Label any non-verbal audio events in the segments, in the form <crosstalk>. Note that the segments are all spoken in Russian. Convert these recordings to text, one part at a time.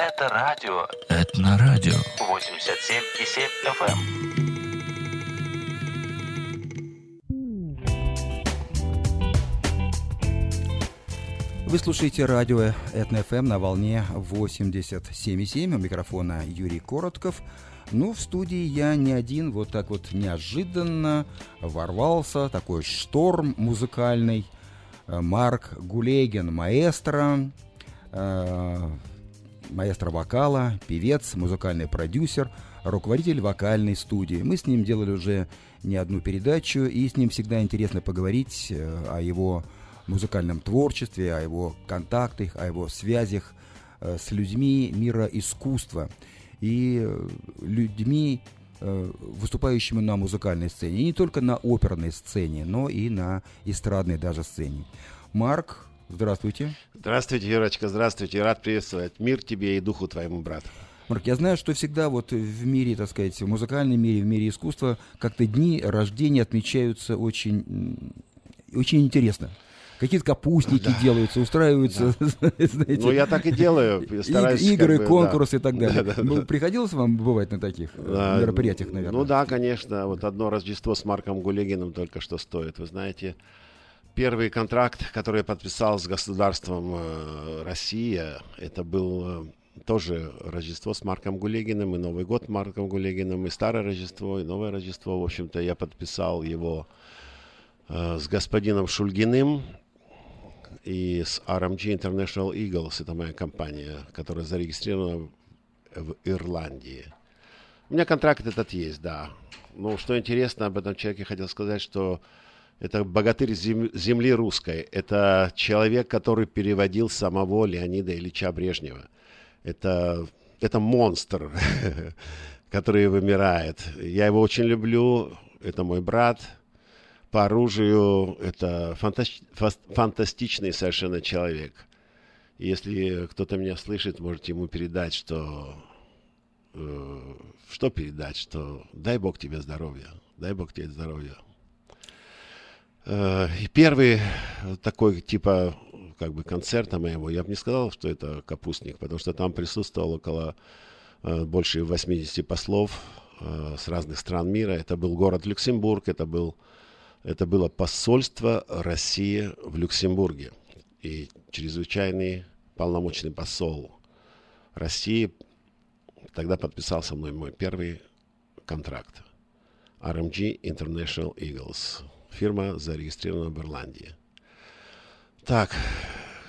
Это радио. Это на радио. 87,7 FM. Вы слушаете радио Этно-ФМ на волне 87,7. У микрофона Юрий Коротков. Ну, в студии я не один, вот так вот неожиданно ворвался, такой шторм музыкальный. Э, Марк Гулегин, маэстро, э, маэстро вокала, певец, музыкальный продюсер, руководитель вокальной студии. Мы с ним делали уже не одну передачу, и с ним всегда интересно поговорить э, о его музыкальном творчестве, о его контактах, о его связях э, с людьми мира искусства и э, людьми, выступающими на музыкальной сцене. И не только на оперной сцене, но и на эстрадной даже сцене. Марк, здравствуйте. Здравствуйте, Юрочка, здравствуйте. Рад приветствовать. Мир тебе и духу твоему, брат. Марк, я знаю, что всегда вот в мире, так сказать, в музыкальном мире, в мире искусства, как-то дни рождения отмечаются очень, очень интересно. Какие-то капустники делаются, устраиваются, <laughs> знаете, Ну, я так и делаю. Стараюсь, игры, как бы, конкурсы и да. так далее. Да, да, Ну, да. приходилось вам бывать на таких э, А, мероприятиях, наверное? Ну да, конечно. Вот одно Рождество с Марком Гулегиным только что стоит. Вы знаете, первый контракт, который я подписал с государством э, Россия, это был э, тоже Рождество с Марком Гулегиным, и Новый год с Марком Гулегиным, и Старое Рождество, и Новое Рождество. В общем-то, я подписал его э, с господином Шульгиным и с RMG International Eagles. Это моя компания, которая зарегистрирована в Ирландии. У меня контракт этот есть, да. Ну, что интересно об этом человеке, хотел сказать, что это богатырь зем- земли русской. Это человек, который переводил самого Леонида Ильича Брежнева. Это, это монстр, <laughs> который вымирает. Я его очень люблю. Это мой брат. По оружию это фантас- фас- фантастичный совершенно человек. Если кто-то меня слышит, можете ему передать, что э, что передать, что дай Бог тебе здоровья, дай Бог тебе здоровья. Э, И первый такой типа как бы концерта моего, я бы не сказал, что это капустник, потому что там присутствовало около э, больше 80 послов э, с разных стран мира. Это был город Люксембург, это был это было посольство России в Люксембурге. И чрезвычайный полномочный посол России тогда подписал со мной мой первый контракт. RMG International Eagles. Фирма зарегистрирована в Ирландии. Так,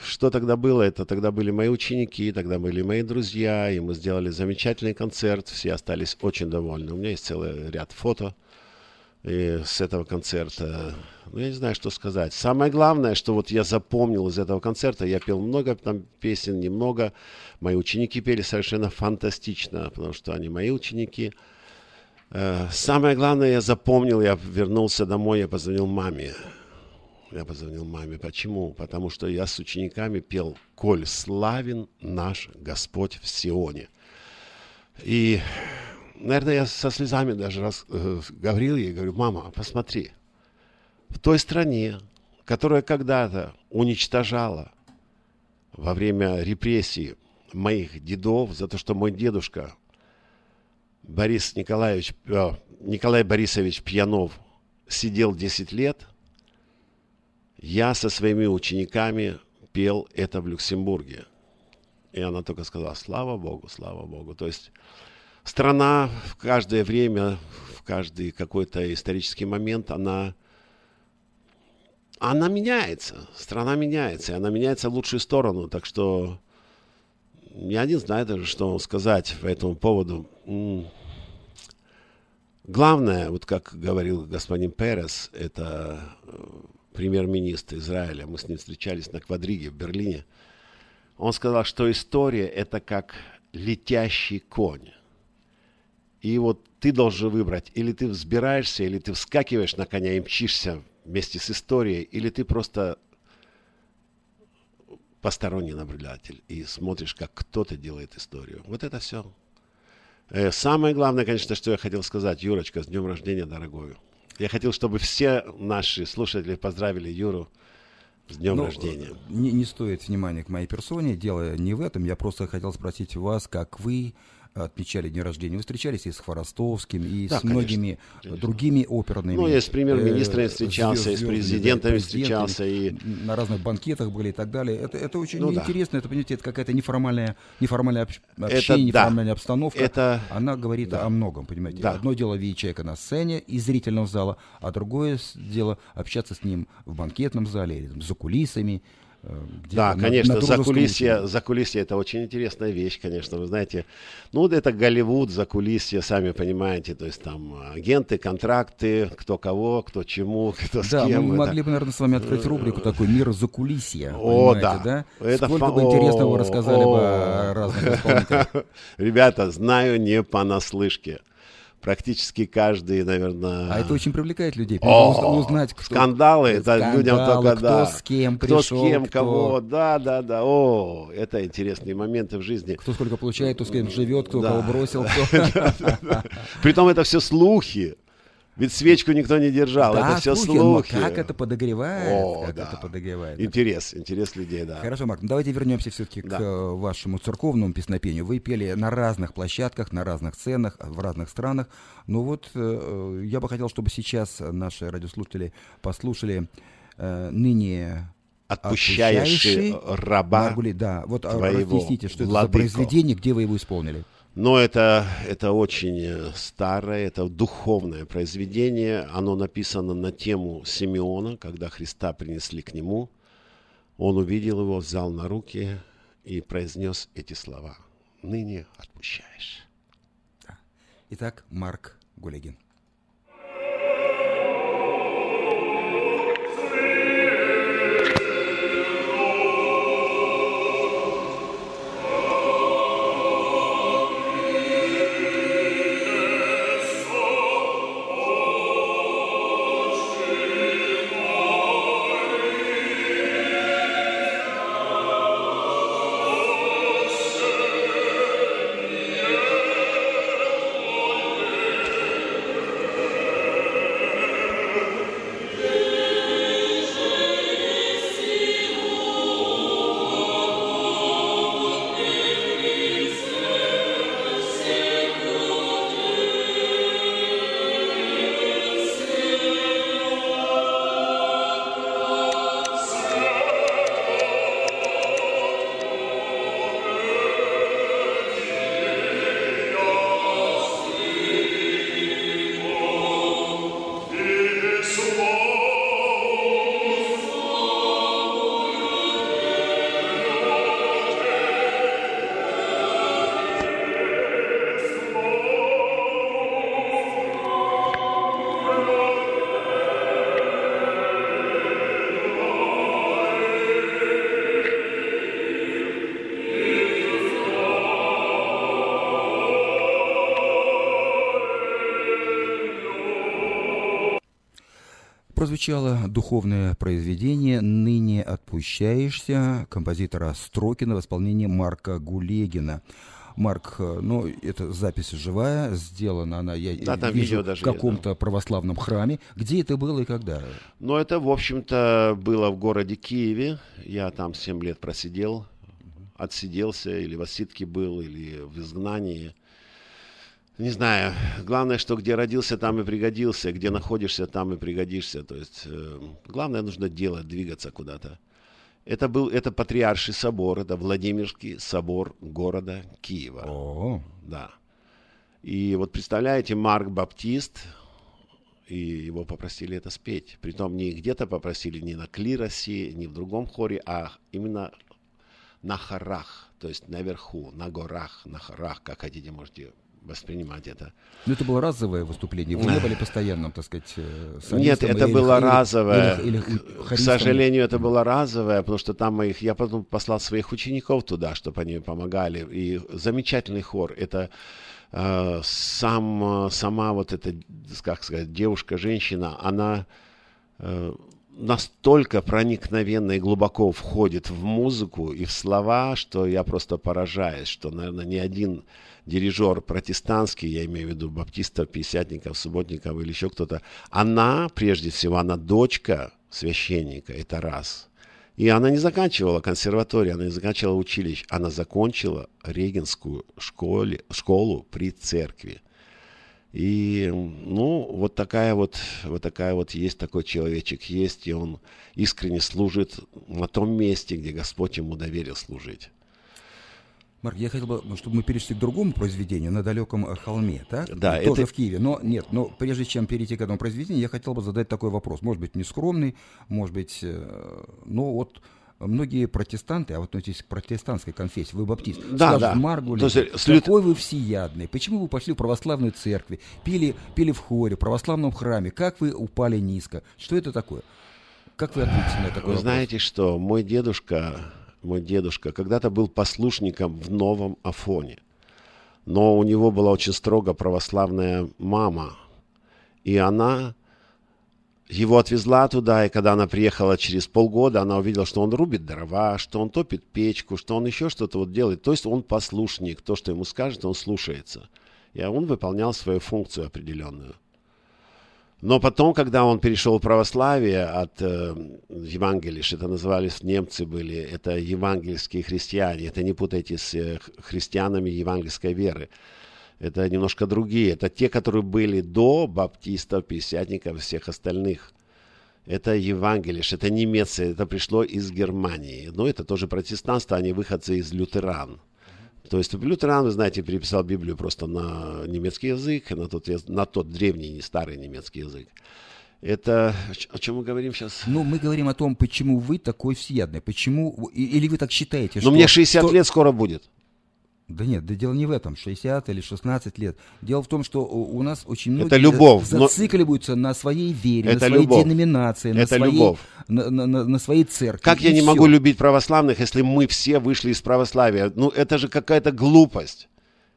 что тогда было? Это тогда были мои ученики, тогда были мои друзья, и мы сделали замечательный концерт. Все остались очень довольны. У меня есть целый ряд фото и с этого концерта. Ну, я не знаю, что сказать. Самое главное, что вот я запомнил из этого концерта, я пел много там песен, немного. Мои ученики пели совершенно фантастично, потому что они мои ученики. Э, Самое главное, я запомнил, я вернулся домой, я позвонил маме. Я позвонил маме. Почему? Потому что я с учениками пел «Коль славен наш Господь в Сионе». И, наверное, я со слезами даже раз э, говорил ей, говорю, мама, посмотри, в той стране, которая когда-то уничтожала во время репрессий моих дедов за то, что мой дедушка Борис Николаевич, э, Николай Борисович Пьянов сидел 10 лет, я со своими учениками пел это в Люксембурге. И она только сказала, слава Богу, слава Богу. То есть страна в каждое время, в каждый какой-то исторический момент, она, она меняется. Страна меняется, и она меняется в лучшую сторону. Так что я не знаю даже, что сказать по этому поводу. Главное, вот как говорил господин Перес, это э, премьер-министр Израиля, мы с ним встречались на квадриге в Берлине, он сказал, что история это как летящий конь. И вот ты должен выбрать, или ты взбираешься, или ты вскакиваешь на коня и мчишься вместе с историей, или ты просто посторонний наблюдатель и смотришь, как кто-то делает историю. Вот это все. Э, Самое главное, конечно, что я хотел сказать, Юрочка, с днем рождения, дорогой. Я хотел, чтобы все наши слушатели поздравили Юру С днем Ну, рождения. Не, не стоит внимания к моей персоне. Дело не в этом. Я просто хотел спросить вас, как вы отмечали день рождения. Вы встречались и с Хворостовским, и Да, с многими конечно. другими оперными. Ну, я с премьер-министрами э, встречался, и с звездами, президентами да, встречался, и- на разных банкетах были и так далее. Это, это очень Ну, да. интересно. Это, понимаете, это какая-то неформальная, неформальное общ- общение, да. неформальная обстановка. Это- Она говорит да. о многом, понимаете. Да. Одно дело видеть человека на сцене из зрительного зала, а другое дело общаться с ним в банкетном зале или там, за кулисами. Э, Да, конечно, за кулисье, за кулисье это очень интересная вещь, конечно, вы знаете. Ну, вот это Голливуд, за кулисье, сами понимаете, то есть там агенты, контракты, кто кого, кто чему, <laughs> кто с Да, кем. мы это. могли бы, наверное, с вами открыть рубрику такой «Мир закулисья». О, понимаете, да. да? Это Сколько фа- бы интересного о, рассказали бы о. о разных исполнителях. <laughs> Ребята, знаю не понаслышке. Практически каждый, наверное... А это очень привлекает людей. О, Уз- Узнать, кто... скандалы, это людям Скандалы, только кто да. с кем кто с пришел, кем, кто- кого, да, да, да. О, это интересные моменты в жизни. Кто сколько получает, кто с кем живет, кто Да. кого бросил. кто- <laughs> Притом это все слухи. Ведь свечку никто не держал, Да, это все слухи, но слухи. как это подогревает, О, как да. это подогревает. Интерес, интерес людей, да. Хорошо, Марк, ну давайте вернемся все-таки Да. к э, вашему церковному песнопению. Вы пели на разных площадках, на разных сценах, в разных странах. Но вот э, я бы хотел, чтобы сейчас наши радиослушатели послушали э, ныне Отпущающий раба Маргули. Да, вот а, твоего, разъясните, что это за произведение, где вы его исполнили. Но это, это очень э, старое, это духовное произведение. Оно написано на тему Симеона, когда Христа принесли к нему. Он увидел его, взял на руки и произнес эти слова. «Ныне отпущаешь». Итак, Марк Гулегин. Прозвучало духовное произведение «Ныне отпущаешься» композитора Строкина в исполнении Марка Гулегина. Марк, э, ну, это запись живая, сделана она, я Да, там вижу, видео в даже есть, каком-то православном храме. Где это было и когда? Но это, в общем-то, было в городе Киеве. Я там 7 лет просидел, отсиделся, или в отсидке был, или в изгнании. Не знаю. Главное, что где родился, там и пригодился. Где находишься, там и пригодишься. То есть, э, главное, нужно делать, двигаться куда-то. Это был это патриарший собор, это Владимирский собор города Киева. О, Да. И вот представляете, Марк Баптист, и его попросили это спеть. Притом не где-то попросили, не на клиросе, не в другом хоре, а именно на хорах, то есть наверху, на горах, на хорах, как хотите, можете воспринимать это. ну это было разовое выступление, вы не были постоянным, так сказать, э, Нет, это или- было или- разовое. или- или К сожалению, это было разовое, потому что там моих, я потом послал своих учеников туда, чтобы они помогали. И замечательный хор. Это э, сам, сама вот эта, как сказать, девушка, женщина, она э, настолько проникновенно и глубоко входит в музыку и в слова, что я просто поражаюсь, что, наверное, ни один дирижер протестантский, я имею в виду баптистов, пятидесятников, субботников или еще кто-то, она, прежде всего, она дочка священника, это раз. И она не заканчивала консерваторию, она не заканчивала училище, она закончила регенскую школе, школу при церкви. И, ну, вот такая вот, вот такая вот есть такой человечек есть, и он искренне служит на том месте, где Господь ему доверил служить. Марк, я хотел бы, чтобы мы перешли к другому произведению на далеком э, холме, так? Да, Тоже это- в Киеве. Но нет, но прежде чем перейти к этому произведению, я хотел бы задать такой вопрос. Может быть, нескромный, может быть, э, ну вот многие протестанты, а вот относитесь к протестантской конфессии, вы баптист, Да, скажут, да. Маргулис, То есть, какой вы всеядный, почему вы пошли в православную церковь, пили, пили в хоре, в православном храме, как вы упали низко? Что это такое? Как вы ответите на такой Вы вопрос? знаете что, мой дедушка, мой дедушка когда-то был послушником в Новом Афоне. Но у него была очень строго православная мама. И она его отвезла туда, и когда она приехала через полгода, она увидела, что он рубит дрова, что он топит печку, что он еще что-то вот делает. То есть он послушник, то, что ему скажет, он слушается. И он выполнял свою функцию определенную. Но потом, когда он перешел в православие от э, Евангелиш, это назывались немцы были, это евангельские христиане, это не путайте с э, христианами евангельской веры. Это немножко другие. Это те, которые были до баптистов, пятидесятников всех остальных. Это Евангелиш, это немцы, это пришло из Германии. Но это тоже протестанство, они выходцы из лютеран. То есть лютеран, вы знаете, переписал Библию просто на немецкий язык, на тот, на тот древний, не старый немецкий язык. Это о чем мы говорим сейчас? Ну, мы говорим о том, почему вы такой всеядный, почему, или вы так считаете, Но что... Ну, мне 60 что- лет скоро будет. Да нет, да дело не в этом, 60 или 16 лет. Дело в том, что у нас очень многие Это любовь, за- но- зацикливаются на своей вере, Это на своей любовь. деноминации, на Это своей, любовь. На, на- на- на своей церкви. Как я не всё. могу любить православных, если мы все вышли из православия? Ну, это же какая-то глупость.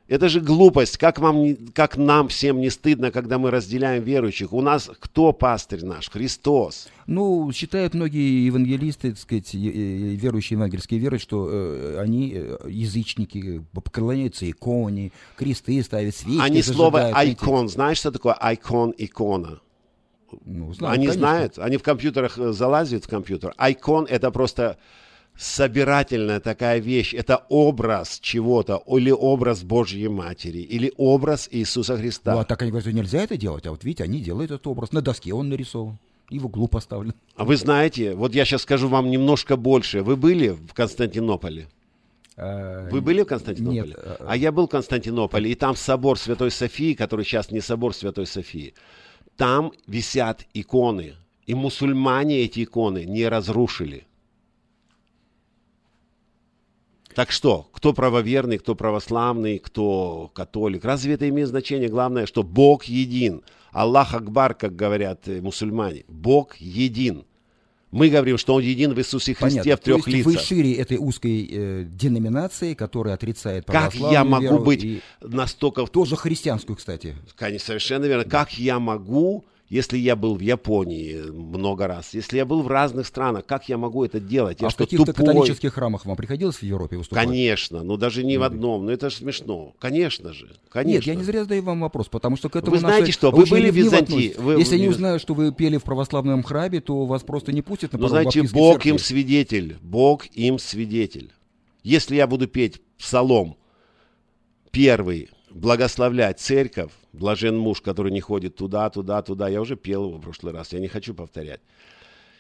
Это же глупость. Как, вам, как нам всем не стыдно, когда мы разделяем верующих? У нас кто пастырь наш? Христос. Ну, считают многие евангелисты, так сказать, верующие евангельские веры, что э, они э, язычники, поклоняются иконе, кресты ставят, свечки Они слово айкон. Знаешь, что такое айкон, икона? Ну, знаю, Они конечно. знают, они в компьютерах э, залазят в компьютер. Айкон это просто собирательная такая вещь. Это образ чего-то, или образ Божьей Матери, или образ Иисуса Христа. Ну, а так они говорят, что нельзя это делать, а вот видите, они делают этот образ. На доске он нарисован и в углу поставлен. А вы знаете, вот я сейчас скажу вам немножко больше. Вы были в Константинополе? А, Вы были в Константинополе? Нет, а- А я был в Константинополе, и там собор Святой Софии, который сейчас не собор Святой Софии. Там висят иконы, и мусульмане эти иконы не разрушили. Так что, кто правоверный, кто православный, кто католик, разве это имеет значение? Главное, что Бог един. Аллах Акбар, как говорят э, мусульмане. Бог един. Мы говорим, что Он един в Иисусе Христе Понятно. в трех То есть Вы лицах. шире этой узкой э, деноминации, которая отрицает Как православную я могу веру быть и настолько тоже христианскую, кстати. Конечно, совершенно верно. Как я могу, если я был в Японии много раз, если я был в разных странах, как я могу это делать? Я а в каких-то тупой? католических храмах вам приходилось в Европе выступать? Конечно, ну даже не в одном, ну это же смешно. Конечно же, конечно. Нет, я не зря задаю вам вопрос, потому что к этому Вы знаете что, вы были в Византии? Вы- Если они узнают, что вы пели в православном храме, то вас просто не пустят на Ну, знаете, Бог церкви. им свидетель. Бог им свидетель. Если я буду петь псалом первый, благословлять церковь, блажен муж, который не ходит туда, туда, туда, я уже пел его в прошлый раз, я не хочу повторять.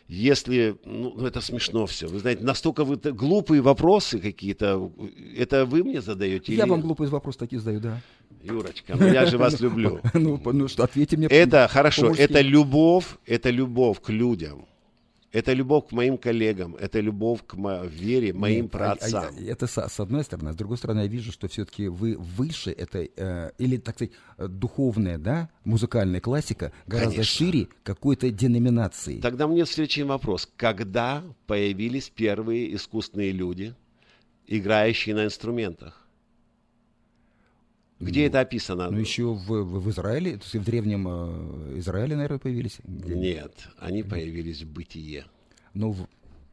Если, ну, ну, это смешно все. Вы знаете, настолько вы глупые вопросы какие-то. Это вы мне задаете? Я или- вам глупый вопрос такие задаю, да. Юрочка, ну я же вас люблю. <laughs> Ну, ну что, ответьте мне. Это хорошо, это любовь, это любовь к людям. Это любовь к моим коллегам, это любовь к мо- вере моим Нет, а- а- праотцам. это с, с одной стороны. С другой стороны, я вижу, что все-таки вы выше этой, э, или, так сказать, э, духовная, да, музыкальная классика гораздо Конечно. шире какой-то деноминации. Тогда мне следующий вопрос. Когда появились первые искусственные люди, играющие на инструментах? Где это описано? Ну, еще в, в, в Израиле, то есть в древнем э, Израиле, наверное, появились. Где- Нет, они появились в бытие. Ну, в,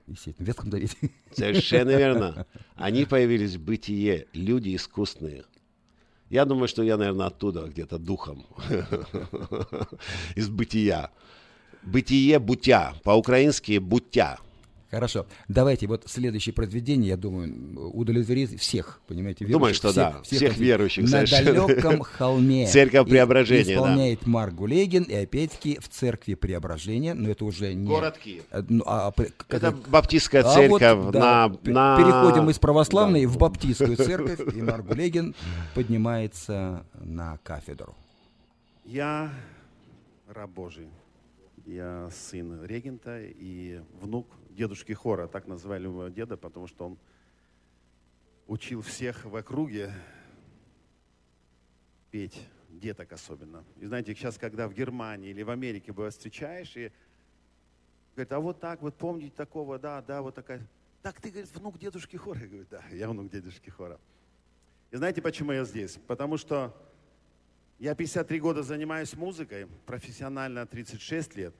естественно, в Ветхом Завете. Совершенно верно. <laughs> Они появились в бытие, люди искусственные. Я думаю, что я, наверное, оттуда где-то духом. <laughs> Из бытия. Бытие, бутя. По-украински буття. Хорошо. Давайте вот следующее произведение, я думаю, удовлетворит всех, понимаете, верующих. Думаю, что да, всех верующих На совершенно. далеком <laughs> холме. Церковь Преображения, да. Исполняет Марк Гулегин, и опять-таки в церкви Преображения, но это уже не... Город Киев. Э, ну, а, а, при- Это как- баптистская а церковь вот, да, на, пе- на- Переходим из православной Да. в баптистскую церковь, и Марк Гулегин поднимается на кафедру. Я раб Божий. Я сын регента и внук дедушки Хора. Так называли моего деда, потому что он учил всех в округе петь, деток особенно. И знаете, сейчас, когда в Германии или в Америке бывает встречаешь, и говорит, а вот так, вот помните такого, да, да, вот такая. Так ты, говорит, внук дедушки Хора? Я говорю, да, я внук дедушки Хора. И знаете, почему я здесь? Потому что я 53 года занимаюсь музыкой, профессионально 36 лет.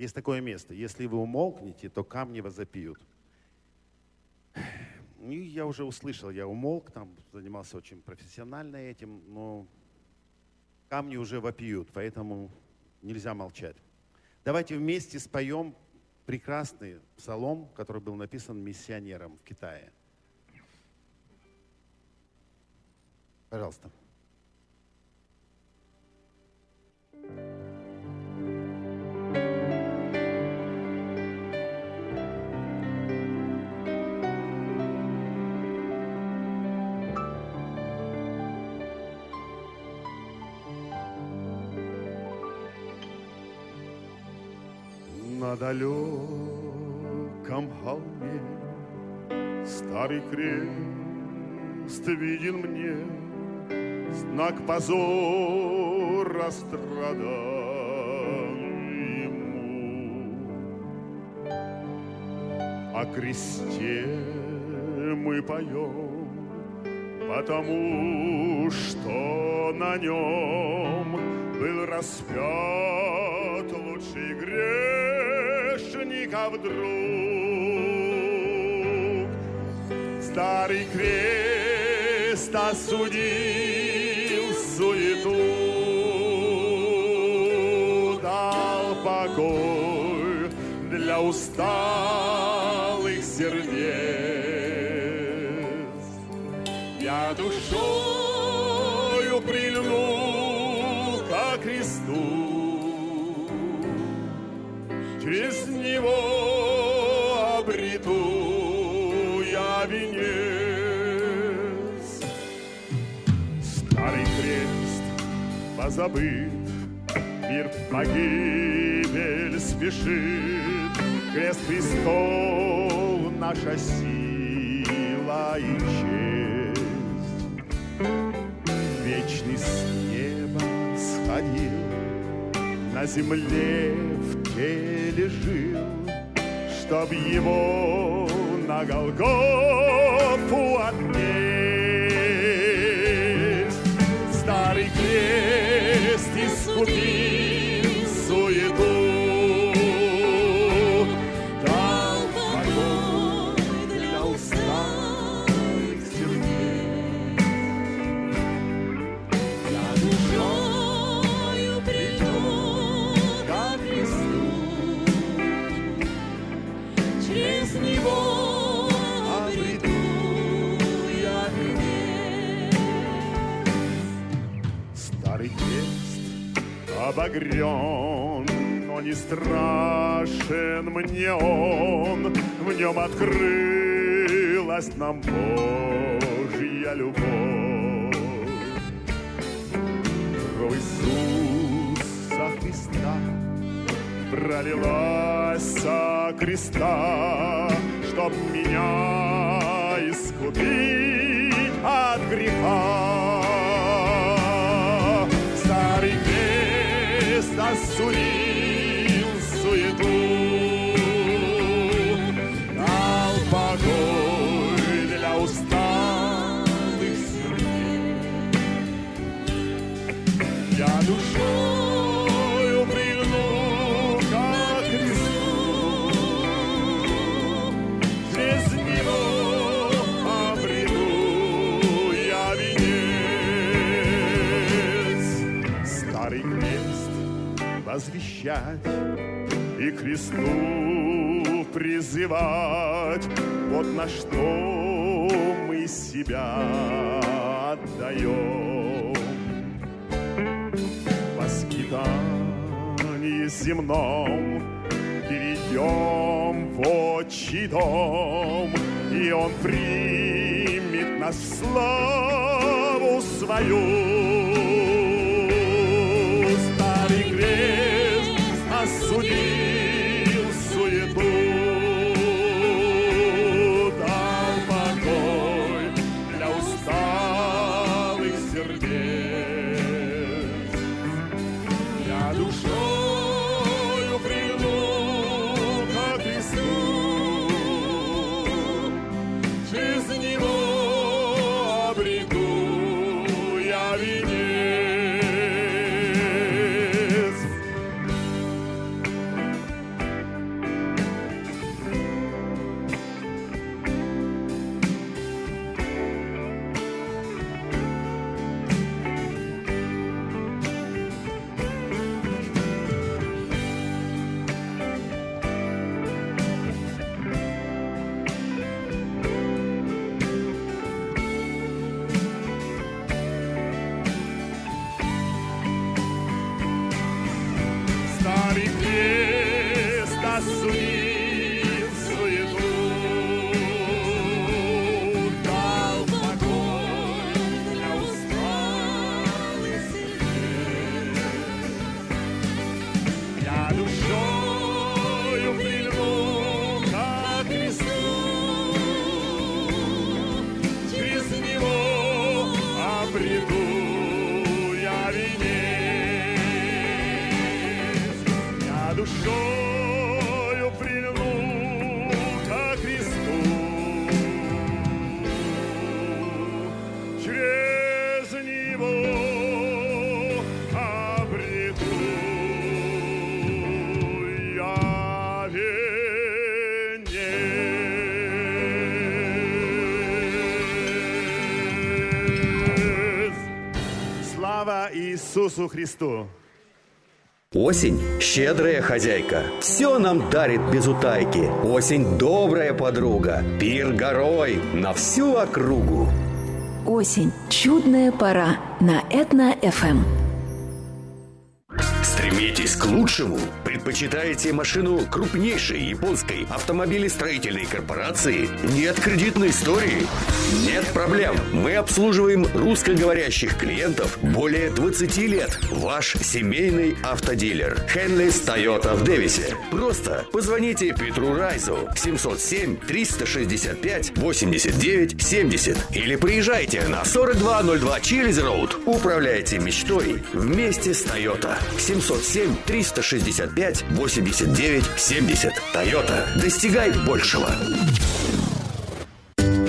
Есть такое место. Если вы умолкнете, то камни вас запьют. И я уже услышал, я умолк, там занимался очень профессионально этим, но камни уже вопиют, поэтому нельзя молчать. Давайте вместе споем прекрасный псалом, который был написан миссионером в Китае. Пожалуйста. На далеком холме Старый крест виден мне Знак позора страданий ему. О кресте мы поем, Потому что на нем был распят лучший грешников друг. Старый крест осудил суету, дал покой для усталых него обрету я венец. Старый крест позабыт, мир погибель спешит. Крест Христов наша сила и честь. Вечный с неба сходил, на земле в теле жил, чтоб его на Голгофу отнесть. Старый крест искупил обогрен, но не страшен мне он. В нем открылась нам Божья любовь. Кровь Иисуса Христа пролилась со креста, чтоб меня искупить от греха. Крест защищать и Христу призывать. Вот на что мы себя отдаем. По скитании земном перейдем в отчий дом, и Он примет нас славу свою. Иисусу Христу! Осень – щедрая хозяйка. Все нам дарит без утайки. Осень – добрая подруга. Пир горой на всю округу. Осень. Чудная пора на Этно-ФМ. Стремитесь к лучшему. Предпочитаете машину крупнейшей японской автомобилестроительной корпорации? Нет кредитной истории? Нет проблем. Мы обслуживаем русскоговорящих клиентов более 20 лет. Ваш семейный автодилер. Хенлис Тойота в Дэвисе. Просто позвоните Петру Райзу 707 365 89 70 или приезжайте на 4202 Чилиз Роуд. Управляйте мечтой вместе с Тойота. 707 365 89 70. Тойота. Достигай большего.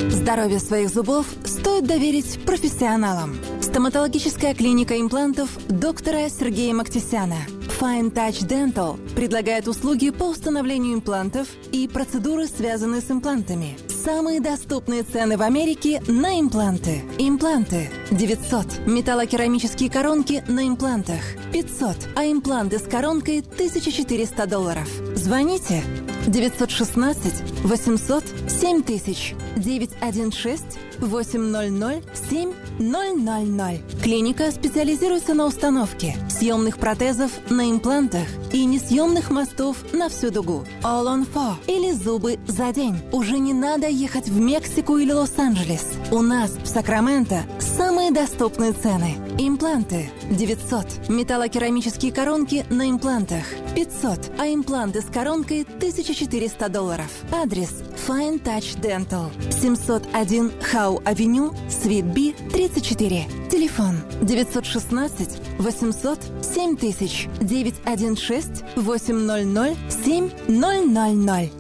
Здоровье своих зубов стоит доверить профессионалам. Стоматологическая клиника имплантов доктора Сергея Мактисяна Fine Touch Dental предлагает услуги по установлению имплантов и процедуры, связанные с имплантами. Самые доступные цены в Америке на импланты. Импланты 900. Металлокерамические коронки на имплантах 500. А импланты с коронкой 1400 долларов. Звоните 916 800 7000 916 800 7000. Клиника специализируется на установке съемных протезов на имплантах и несъемных мостов на всю дугу. All on four или зубы за день. Уже не надо ехать в Мексику или Лос-Анджелес. У нас в Сакраменто самые доступные цены. Импланты 900. Металлокерамические коронки на имплантах 500. А импланты с коронкой 1400 долларов. Адрес Fine Touch Dental 701 Хау Авеню, Свит Би, 34. Телефон 916 800 7000 916 800 7000.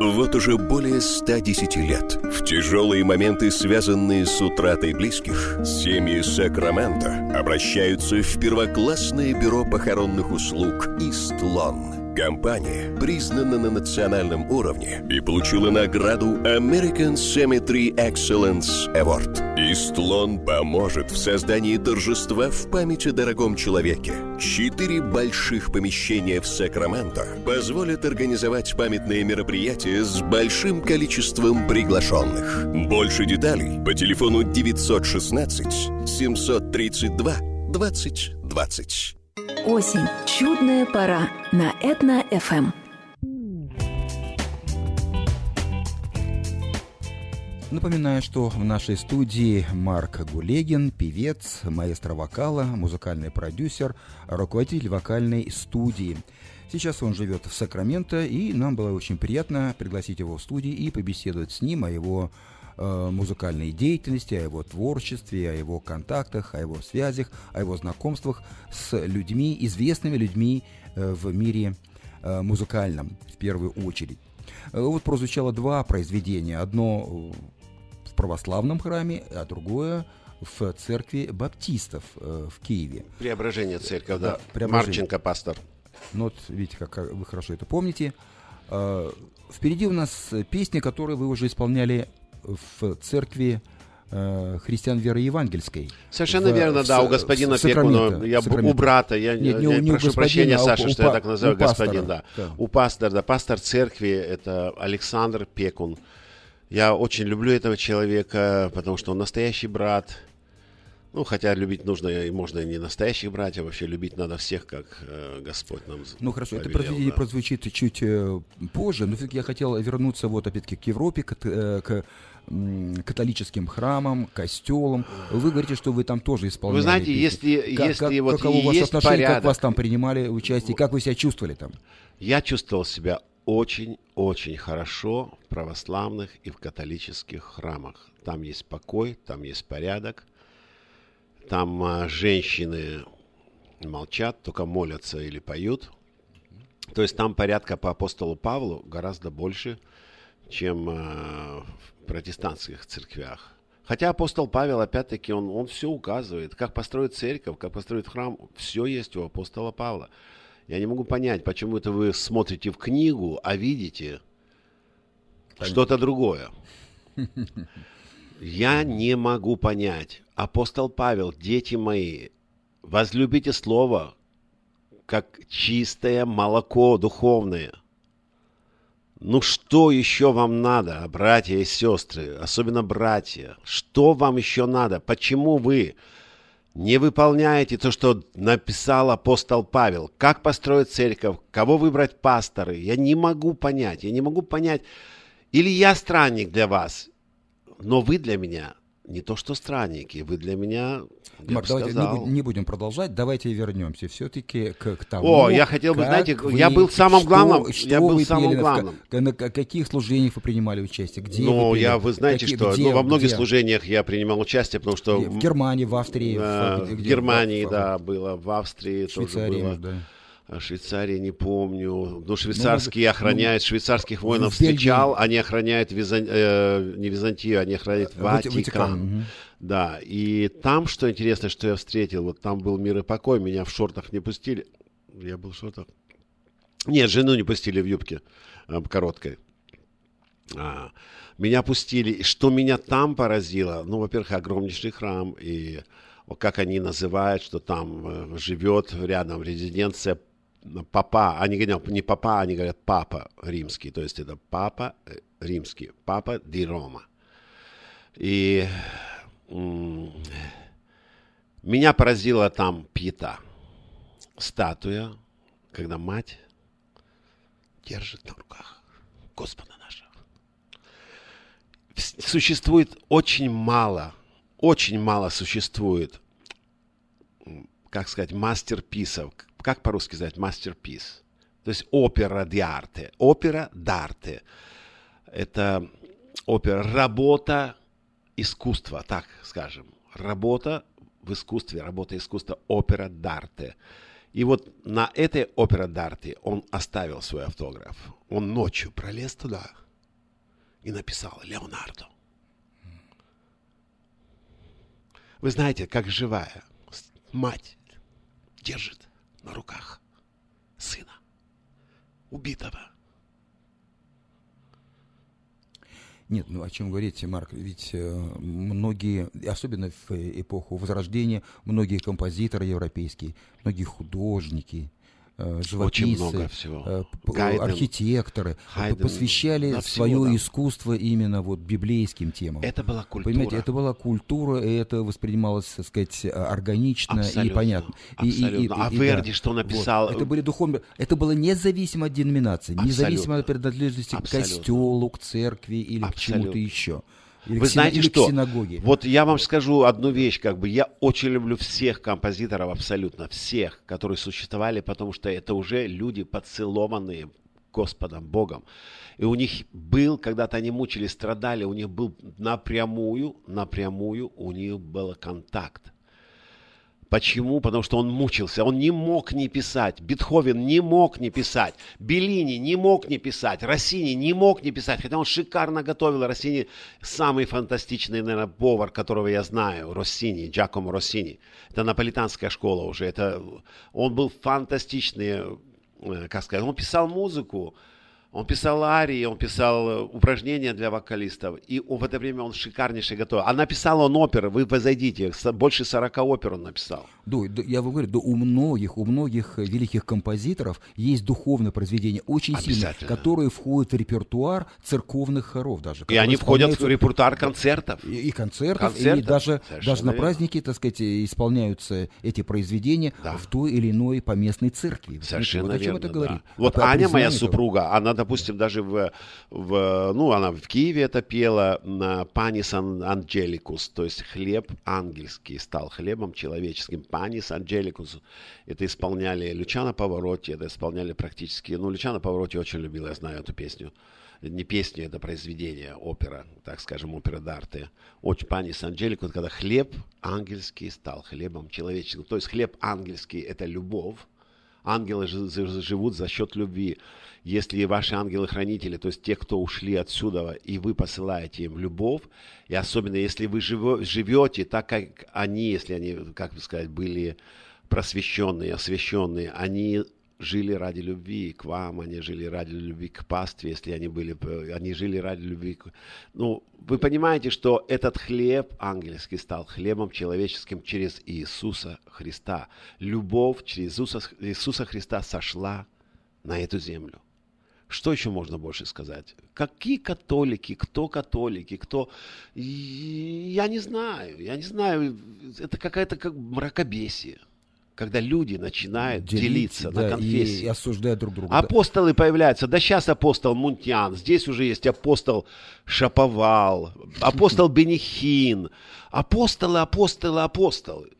Вот уже более 110 лет в тяжелые моменты, связанные с утратой близких, семьи Сакрамента обращаются в первоклассное бюро похоронных услуг «Истлон». Компания признана на национальном уровне и получила награду American Cemetery Excellence Award. Истлон поможет в создании торжества в память о дорогом человеке. Четыре больших помещения в Сакраменто позволят организовать памятные мероприятия с большим количеством приглашенных. Больше деталей по телефону 916 732 2020. Осень. Чудная пора на Этно-ФМ. Напоминаю, что в нашей студии Марк Гулегин, певец, маэстро вокала, музыкальный продюсер, руководитель вокальной студии. Сейчас он живет в Сакраменто, и нам было очень приятно пригласить его в студию и побеседовать с ним о его э, музыкальной деятельности, о его творчестве, о его контактах, о его связях, о его знакомствах с людьми, известными людьми э, в мире э, музыкальном в первую очередь. Э, вот прозвучало два произведения. Одно в православном храме, а другое в церкви баптистов э, в Киеве. Преображение церковь, да. Да, Преображение. Марченко пастор. Ну вот видите, как вы хорошо это помните. Впереди у нас песни, которые вы уже исполняли в церкви э, христиан веры евангельской. Совершенно В- верно, в да, у господина Пекуна, я Сакраменто. у брата, я, Нет, я не у- не у прошу прощения, а у- Саша, у что я па- так называю, у пастора, господин, да. да. У пастора, да, пастор церкви, это Александр Пекун. Я очень люблю этого человека, потому что он настоящий брат. Ну, хотя любить нужно и можно и не настоящих братьев, вообще любить надо всех, как э, Господь нам Ну хорошо, это повелел, произведение да. прозвучит чуть э, позже, но все-таки я хотел вернуться вот опять-таки к Европе, к, э, к, католическим храмам, костелам. Вы говорите, что вы там тоже исполняли. Вы знаете, песни. если- Как- если как- вот каково у вас есть отношение, как порядок. вас там принимали участие, как вы себя чувствовали там? Я чувствовал себя очень-очень хорошо в православных и в католических храмах. Там есть покой, там есть порядок. Там а, женщины молчат, только молятся или поют. То есть там порядка по апостолу Павлу гораздо больше, чем а, в протестантских церквях. Хотя апостол Павел, опять-таки, он, он все указывает, как построить церковь, как построить храм, все есть у апостола Павла. Я не могу понять, почему это вы смотрите в книгу, а видите что-то другое. Я не могу понять. Апостол Павел, дети мои, возлюбите слово, как чистое молоко духовное. Ну что еще вам надо, братья и сестры, особенно братья? Что вам еще надо? Почему вы не выполняете то, что написал апостол Павел? Как построить церковь? Кого выбрать пасторы? Я не могу понять. Я не могу понять. Или я странник для вас, но вы для меня не то что странники, вы для меня, я Марк, давайте не, сказал, будем, не будем продолжать, давайте вернемся все-таки к, к тому. О, я хотел бы, знаете, вы- я был самым что- главным, что я был самым пели, на- главным. к- на к- каких служениях вы принимали участие? Где Ну, вы пели? я, вы знаете, Какие- что где- ну, во многих где? служениях я принимал участие, потому что В Германии, в Австрии, в- э, где- в где? Германии, В- да, было, в Австрии тоже Швейцарии, было. да. А Швейцарии не помню. Ну, швейцарские ну, охраняют, швейцарских воинов встречал, они охраняют Визан- э, не Византию, они охраняют Вати- Ватикан, Ватикан. Да, и там, что интересно, что я встретил, вот там был мир и покой, меня в шортах не пустили. Я был в шортах. Нет, жену не пустили в юбке э, короткой. А, меня пустили. И Что меня там поразило, ну, во-первых, огромнейший храм, и как они называют, что там э, живет рядом резиденция папа, они говорят не папа, они говорят папа римский, то есть это папа э, римский, папа ди Рома. И меня поразила там пьета, статуя, когда мать держит на руках Господа нашего. Существует очень мало, очень мало существует, как сказать, мастерписов. Как по-русски сказать мастерпис? То есть опера ди арте. Опера дарте. Это опера, работа искусства, так скажем. Работа в искусстве, работа искусства, опера дарте. И вот на этой опера дарте он оставил свой автограф. Он ночью пролез туда и написал Леонардо. Вы знаете, как живая мать держит на руках сына. убитого. Нет, ну о чем говорить, Марк? Ведь э, многие, особенно в эпоху Возрождения, многие композиторы европейские, многие художники, э, живописцы, Очень много всего. э, п- Гайден, архитекторы э, Хайден, посвящали свое да. искусство именно вот библейским темам. Это была культура. Понимаете, это была культура, и это воспринималось, так сказать, органично и Абсолютно, понятно. И- и- и- абсолютно. А и- и Верди да. что написал? Вот. Это были духовные... Это было независимо от деноминации, независимо от Абсолютно. принадлежности к Абсолютно. костелу, к церкви или к чему-то Абсолютно. еще. Или Вы к знаете или к что? синагоге. Вот я вам скажу одну вещь, как бы я очень люблю всех композиторов, абсолютно всех, которые существовали, потому что это уже люди поцелованные Господом Богом. И у них был, когда-то они мучились, страдали, у них был напрямую, напрямую у них был контакт. Почему? Потому что он мучился, он не мог не писать. Бетховен не мог не писать. Беллини не мог не писать. Россини не мог не писать. Хотя он шикарно готовил. Россини самый фантастичный, наверное, повар, которого я знаю. Россини, Джакомо Россини. Это наполитанская школа уже. Это, он был фантастичный, э, как сказать, он писал музыку. Он писал арии, он писал э, упражнения для вокалистов. И в это время он шикарнейший готовил. А написал он оперы, вы, зайдите, больше 40 опер он написал. Да, я вам говорю, да у многих, у многих э, великих композиторов есть духовное произведение, очень сильное, которое входит в репертуар церковных хоров даже. И которые они входят в репертуар концертов. и, и концертов, и Концертов, даже, совершенно даже на верно. праздники, так сказать, э, исполняются эти произведения Да. в той или иной поместной церкви. Совершенно вот верно, да. говорит. Вот Аня, моя супруга, она, допустим, даже в, в, ну, она в Киеве это пела Панис Ан- Анджеликус, то есть хлеб ангельский стал хлебом человеческим. Панис Анджеликус. Это исполняли Лючано Повороти, это исполняли практически, ну, Лючано Повороти очень любил, я знаю эту песню. Не песня, это произведение, опера, так скажем, опера Дарте. Очень Панис Анджеликус, когда хлеб ангельский стал хлебом человеческим. То есть хлеб ангельский – это любовь, Ангелы жи- жи- живут за счет любви. Если ваши ангелы-хранители, то есть те, кто ушли отсюда, и вы посылаете им любовь, и особенно если вы живете так, как они, если они, как бы сказать, были просвещенные, освященные, они жили ради любви к вам, они жили ради любви к пастве, если они были, они жили ради любви к... Ну, вы понимаете, что этот хлеб ангельский стал хлебом человеческим через Иисуса Христа. Любовь через Иисуса, Иисуса Христа сошла на эту землю. Что еще можно больше сказать? Какие католики, кто католики, кто... Я не знаю, я не знаю. Это какая-то как мракобесие, когда люди начинают Делить, делиться да, на конфессии. и осуждать друг друга. да. Апостолы появляются. Да сейчас апостол Мунтян, здесь уже есть апостол Шаповал, апостол Бенихин. Апостолы, апостолы, апостолы.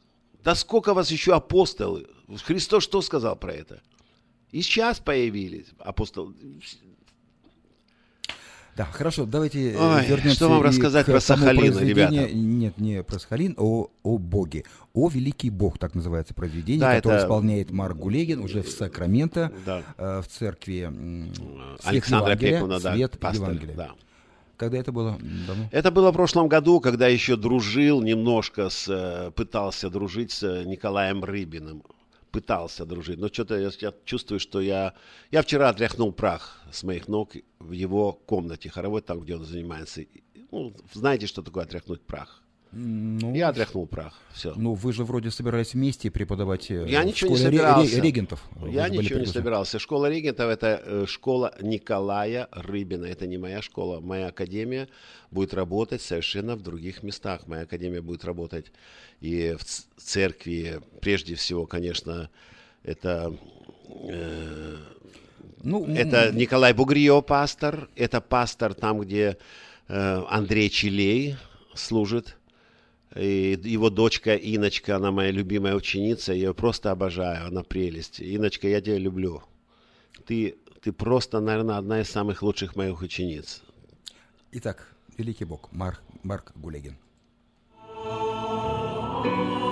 Да сколько вас еще апостолы? Христос что сказал про это? И сейчас появились апостолы. Да, хорошо, давайте э, Ой, вернемся что вам рассказать про Сахалин, ребята? Нет, не про Сахалин, о, о Боге. О Великий Бог, так называется произведение, Да, которое это- исполняет Марк Гулегин уже в Сакраменто, Да. э, в церкви Александра Пекуна, да, Свет пастор, Евангелия. да. Когда это было? Давно? Это было в прошлом году, когда еще дружил немножко, с, э, пытался дружить с э, Николаем Рыбиным. Пытался дружить. Но что-то я, я чувствую, что я... Я вчера отряхнул прах с моих ног в его комнате хоровой, там, где он занимается. Ну, знаете, что такое отряхнуть прах? Ну, Я отряхнул прах. Все. ну, вы же вроде собирались вместе преподавать э, Я в ничего не школе ре- собирался. ре- регентов. Я ничего не собирался. Школа регентов это э, школа Николая Рыбина. Это не моя школа. Моя академия будет работать совершенно в других местах. Моя академия будет работать и в церкви. Прежде всего, конечно, это э, Ну, это Николай Бугрио пастор, это пастор там, где э, Андрей Чилей служит. И его дочка Иночка, она моя любимая ученица, я ее просто обожаю, она прелесть. Иночка, я тебя люблю. Ты, ты просто, наверное, одна из самых лучших моих учениц. Итак, Великий Бог, Марк, Марк Гулегин. Когда на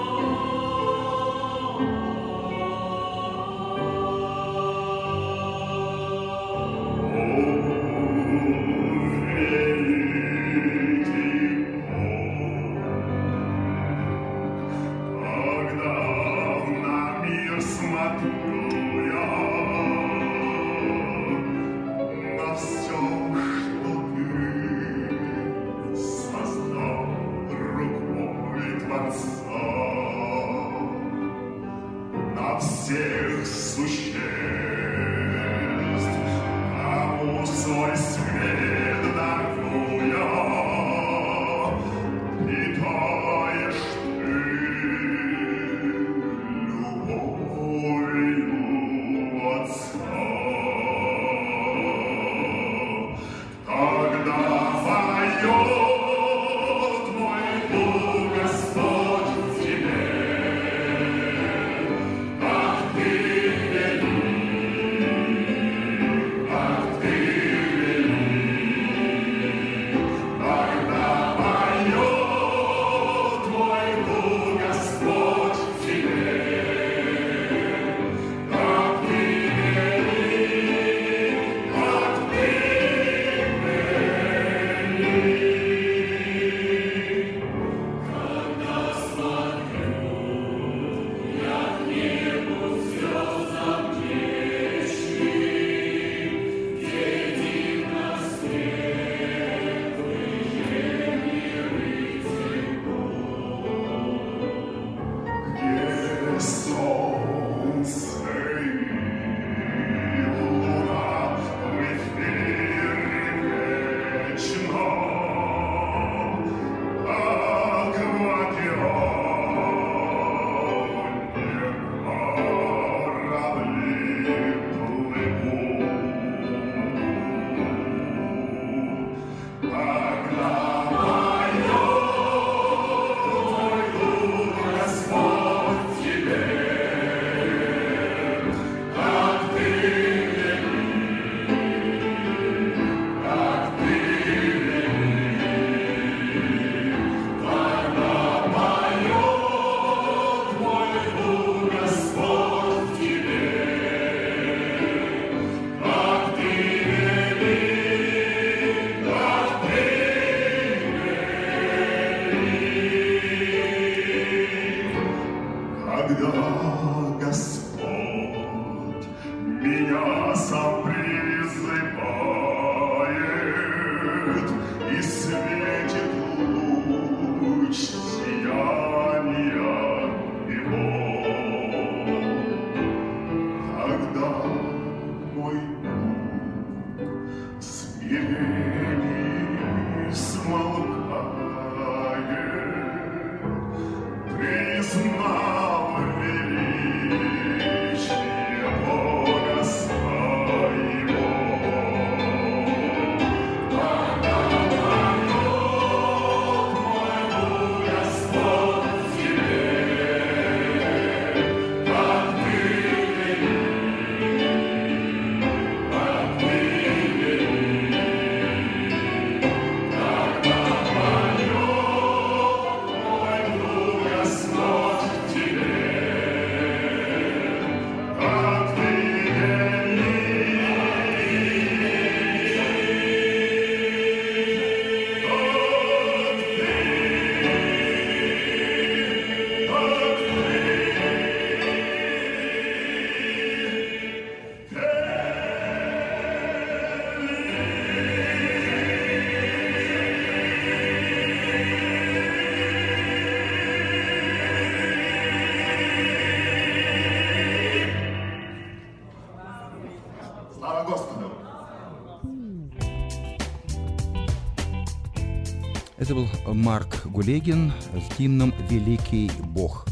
Марк Гулегин с гимном «Великий Бог».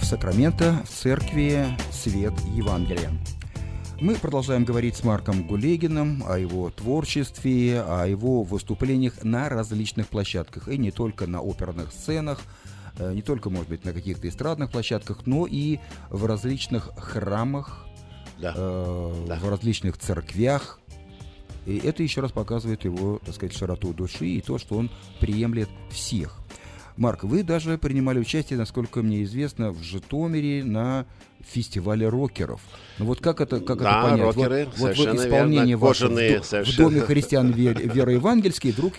В Сакраменто, в церкви «Свет Евангелия». Мы продолжаем говорить с Марком Гулегиным о его творчестве, о его выступлениях на различных площадках, и не только на оперных сценах, э, не только, может быть, на каких-то эстрадных площадках, но и в различных храмах, Да. э, Да. в различных церквях. И это еще раз показывает его, так сказать, широту души и то, что он приемлет всех. Марк, вы даже принимали участие, насколько мне известно, в Житомире на фестивале рокеров. Ну вот как это, как Да, это понять? рокеры, вот, вот вы исполнение верно, ваше в кожаные, в, совершенно. Доме христиан вер, веры евангельской, вдруг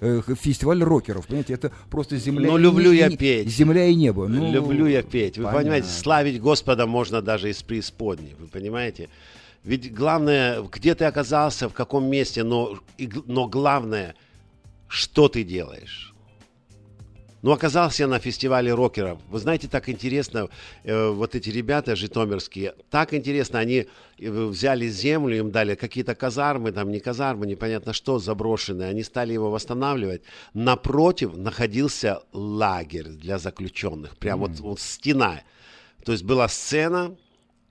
э, фестиваль рокеров. Понимаете, это просто земля, Ну, и люблю не- я не- петь. земля и небо. Ну, Люблю я петь. Вы понятно. понимаете, славить Господа можно даже из преисподней. Вы понимаете? Ведь главное, где ты оказался, в каком месте, но, но главное, что ты делаешь. Но оказался я на фестивале рокеров. Вы знаете, так интересно, э, вот эти ребята житомирские, так интересно, они э, взяли землю, им дали какие-то казармы, там не казармы, непонятно что, заброшенные. Они стали его восстанавливать. Напротив находился лагерь для заключенных. Прям вот, вот стена. То есть была сцена,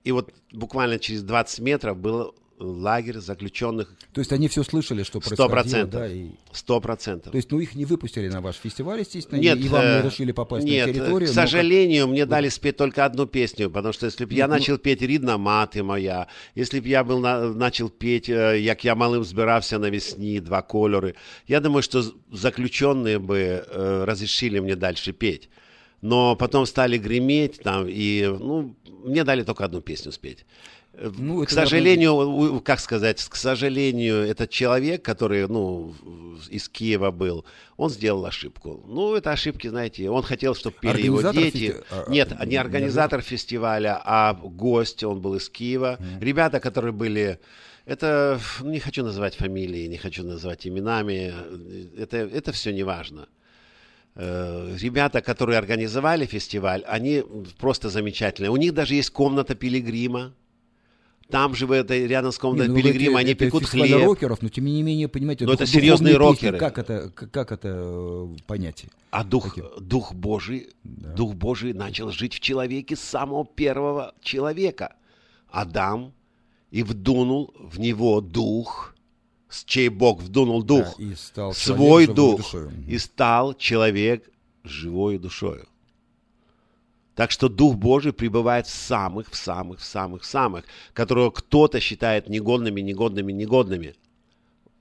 и вот буквально через 20 метров был лагерь заключенных. То есть они все слышали, что Сто происходило, процентов. да, и... Сто процентов. То есть, ну, их не выпустили на ваш фестиваль, естественно, Нет, и вам э, не решили попасть нет, на территорию. к но сожалению, мне дали спеть только одну песню, потому что если бы я Нет, ну- начал петь «Рідна мати моя», если бы я был на- начал петь э, «Як я малым збирався навесні», «Два кольори», я думаю, что заключенные бы э, разрешили мне дальше петь. Но потом стали греметь там, и, ну, мне дали только одну песню спеть. Ну, к наверное, сожалению, у- как сказать, к сожалению, этот человек, который, ну, из Киева был, он сделал ошибку. Ну, это ошибки, знаете, он хотел, чтобы пели его дети. фести- а, а, Нет, не организатор фестиваля, а гость, он был из Киева. Ребята, которые были... Это, ну, не хочу называть фамилии, не хочу называть именами, это, это все не важно. Э, Ребята, которые организовали фестиваль, они просто замечательные. У них даже есть комната пилигрима. Там же в этой, рядом с комнатой ну, пилигрима это- они это пекут хлеб. рокеров, но тем не менее, понимаете, Но дух- это серьезные песни, рокеры. Как это, как это э, понятие? А дух, Каким? дух Божий, дух Божий начал жить в человеке с самого первого человека. Адам и вдунул в него дух, с чей Бог вдунул дух, Да, и стал свой дух, душою. и стал человек живой душою. Так что Дух Божий пребывает в самых, в самых, в самых, в самых, которого кто-то считает негодными, негодными, негодными.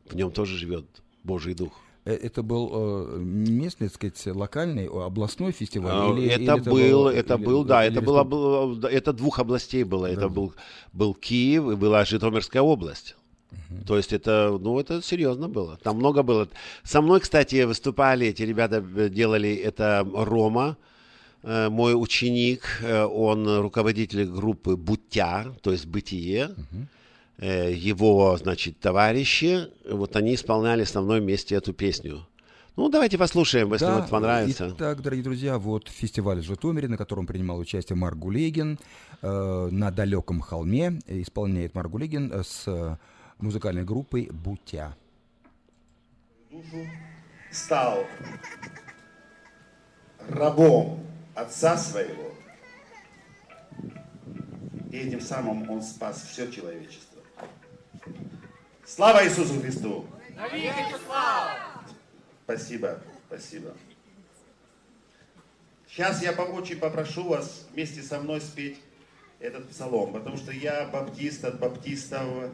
В нем тоже живет Божий Дух. Э, Это был э, местный, так сказать, локальный, областной фестиваль? А, или- это, или был, или- это был, да, или это было, да, это двух областей было. Это был, был Киев и была Житомирская область. То есть это, ну, это серьезно было. Там много было. Со мной, кстати, выступали, эти ребята э, делали это Рома, э, мой ученик, э, он руководитель группы «Бутя», то есть «Бытие». Э, Его, значит, товарищи, вот они исполняли в основном месте эту песню. Ну, давайте послушаем, если Да, вот понравится. Итак, дорогие друзья, вот фестиваль в Житомире, на котором принимал участие Марк Гулегин, э, на далеком холме исполняет Марк Гулегин с музыкальной группой «Бутя». стал рабом отца своего, и этим самым он спас все человечество. Слава Иисусу Христу! Спасибо, спасибо. Сейчас я по- очень попрошу вас вместе со мной спеть этот псалом, потому что я баптист от баптистов,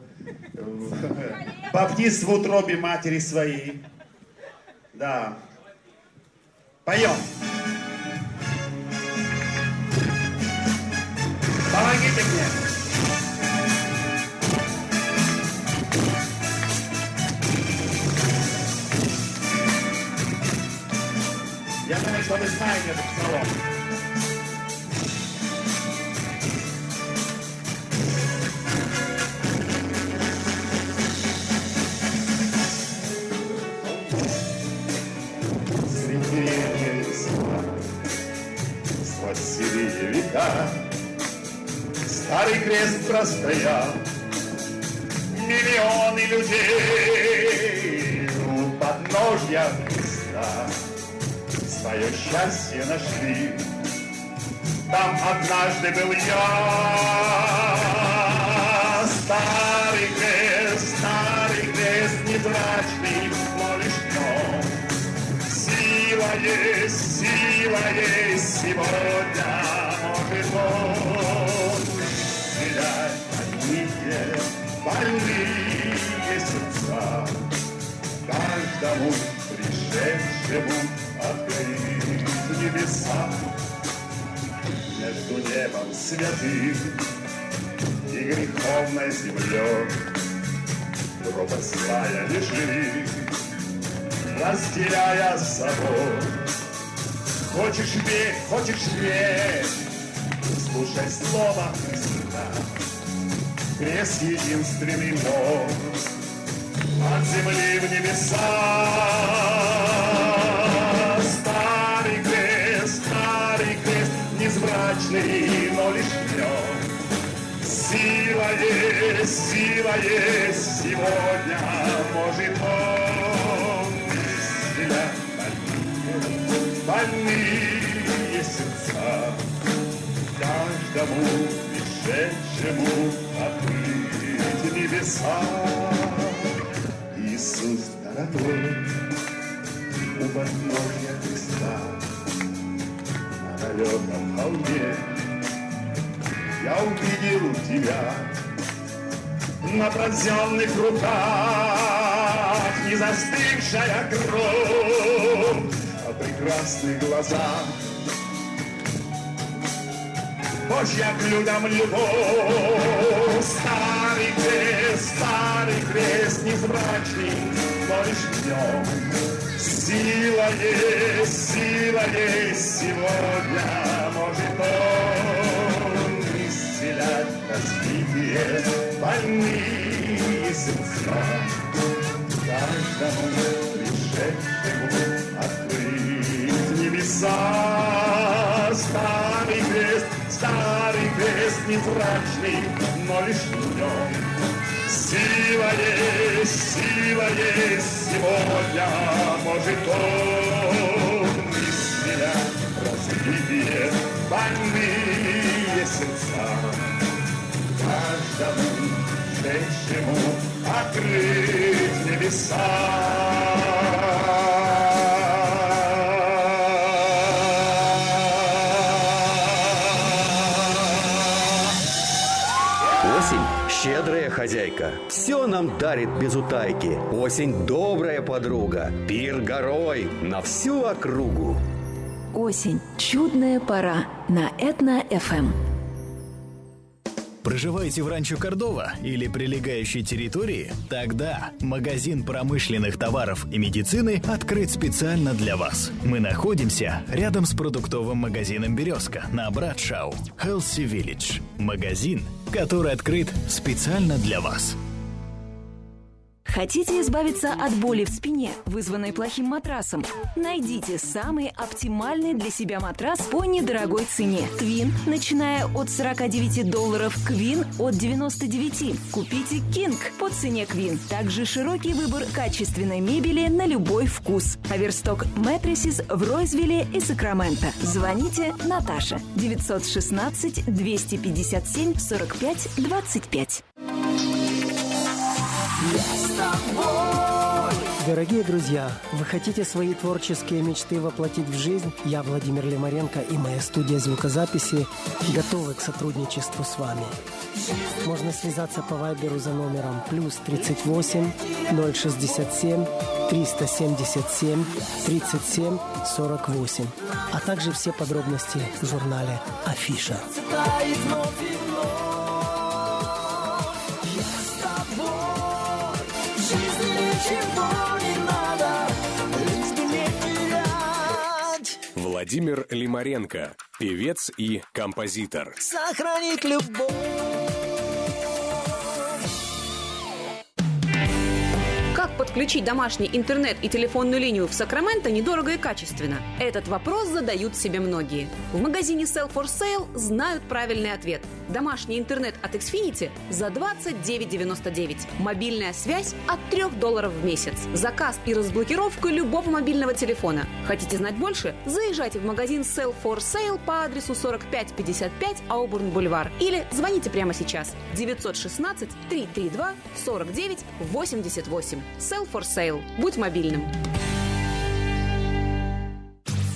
э, баптист в утробе матери своей. Да. Поем. Помогите мне. Я думаю, что вы знаете этот псалом. Века Старый крест простоял. Миллионы людей У подножья Христа Свое счастье нашли. Там однажды был я. Старый крест, старый крест Невзрачный, но лишь днем Сила есть, сила есть сегодня, больные сердца Каждому пришедшему открыть небеса Между небом святым и греховной землей Пропасть злая лежит разделяя собой. Хочешь верь, хочешь верь, слушай слово Христа. Москве единственный мост От земли в небеса. Старый крест, старый крест незврачный, но лишь трех Сила есть, сила есть Сегодня может он Исцелять больные, больные сердца Каждому пришедшему открыть небеса. Иисус дорогой, у подножья креста, на далеком холме я увидел тебя на пронзенных руках, не застывшая кровь, а прекрасных глазах. Божья к людям любовь, старый крест, старый крест, невзрачный, но лишь в нем Сила есть, сила есть сегодня, может он исцелять разбитые больные сердца. Каждому пришедшему открыть небеса. Невзрачный, но лишь в нем Сила есть, сила есть сегодня, может он исцелять разбитые больные сердца. Каждому женщину открыть небеса. Хозяйка. Все нам дарит без утайки. Осень – добрая подруга. Пир горой на всю округу. Осень. Чудная пора на Этно-ФМ. Проживаете в Ранчо Кордова или прилегающей территории? Тогда магазин промышленных товаров и медицины открыт специально для вас. Мы находимся рядом с продуктовым магазином «Березка» на Братшау. Healthy Village. Магазин, который открыт специально для вас. Хотите избавиться от боли в спине, вызванной плохим матрасом? Найдите самый оптимальный для себя матрас по недорогой цене. Твин, начиная от 49 долларов, Квин от 99. Купите Кинг по цене Квин. Также широкий выбор качественной мебели на любой вкус. Аверсток Мэтрисис в Ройзвилле и Сакраменто. Звоните Наташа 916 257 45 25. Дорогие друзья, вы хотите свои творческие мечты воплотить в жизнь? Я, Владимир Лемаренко и моя студия звукозаписи готовы к сотрудничеству с вами. Можно связаться по вайберу за номером плюс 38 067 377 37 48, а также все подробности в журнале Афиша. Владимир Лимаренко, певец и композитор. Сохранить любовь. Подключить домашний интернет и телефонную линию в Сакраменто недорого и качественно? Этот вопрос задают себе многие. В магазине Sell for Sale знают правильный ответ. Домашний интернет от Xfinity за 29,99. Мобильная связь от 3 долларов в месяц. Заказ и разблокировка любого мобильного телефона. Хотите знать больше? Заезжайте в магазин Sell for Sale по адресу 4555 Аубурн Бульвар или звоните прямо сейчас 916 332 49 88. Sell for Sale. Будь мобильным.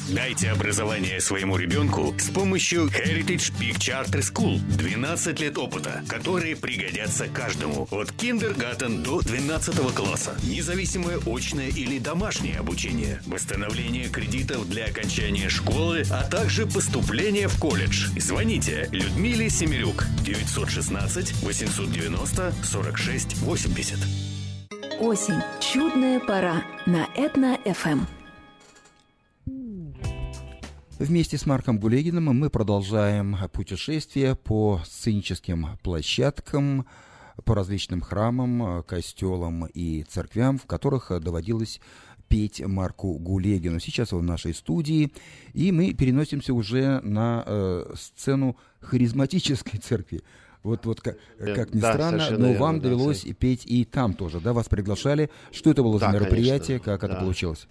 Дайте образование своему ребенку с помощью Heritage Peak Charter School. 12 лет опыта, которые пригодятся каждому. От киндергартен до 12 класса. Независимое очное или домашнее обучение. Восстановление кредитов для окончания школы, а также поступление в колледж. Звоните Людмиле Семерюк. 916 890 46 80. Осень. Чудная пора на Этно-ФМ. Вместе с Марком Гулегиным мы продолжаем путешествие по сценическим площадкам, по различным храмам, костелам и церквям, в которых доводилось петь Марку Гулегину. Сейчас он в нашей студии, и мы переносимся уже на э, сцену харизматической церкви. Вот, вот как, Да, как ни да, странно, но верно, вам да, довелось кстати. и петь и там тоже, да? Вас приглашали. Что это было Да, за мероприятие, конечно, как это да. получилось?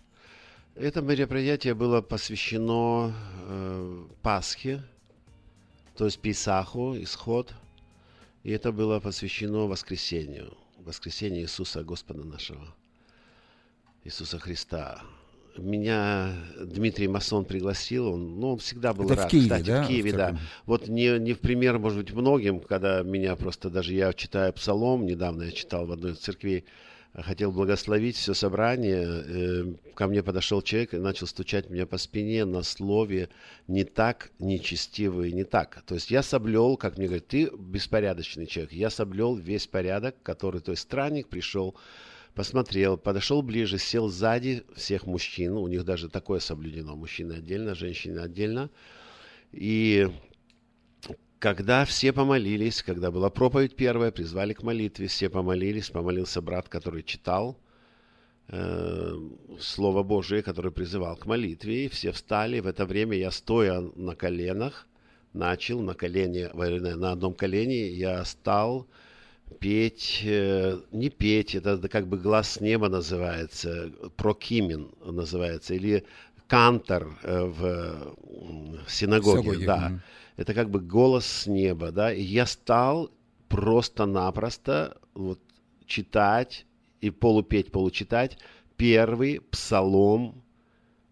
Это мероприятие было посвящено э, Пасхе, то есть Писаху, исход. И это было посвящено воскресению, воскресению Иисуса Господа нашего, Иисуса Христа. Меня Дмитрий Масон пригласил, он, ну, он всегда был Это в рад, Киеве, кстати, да, в Киеве, в да. церкви? Вот не, не в пример, может быть, многим, когда меня просто даже я читаю псалом, недавно я читал в одной из церквей, хотел благословить все собрание, э, ко мне подошел человек и начал стучать меня по спине на слове «не так, нечестивый, не так». То есть я соблел, как мне говорят, ты беспорядочный человек, я соблел весь порядок, который, то есть странник пришел, посмотрел, подошел ближе, сел сзади всех мужчин, у них даже такое соблюдено, мужчины отдельно, женщины отдельно, и когда все помолились, когда была проповедь первая, призвали к молитве, все помолились, помолился брат, который читал э, Слово Божие, который призывал к молитве, и все встали. В это время я, стоя на коленах, начал на колене, на одном колене, я стал петь, э, не петь, это как бы глаз неба называется, прокимен называется, или кантор э, в синагоге, Синагоге, да. Это как бы голос с неба, да. И я стал просто-напросто вот читать и полупеть, получитать первый псалом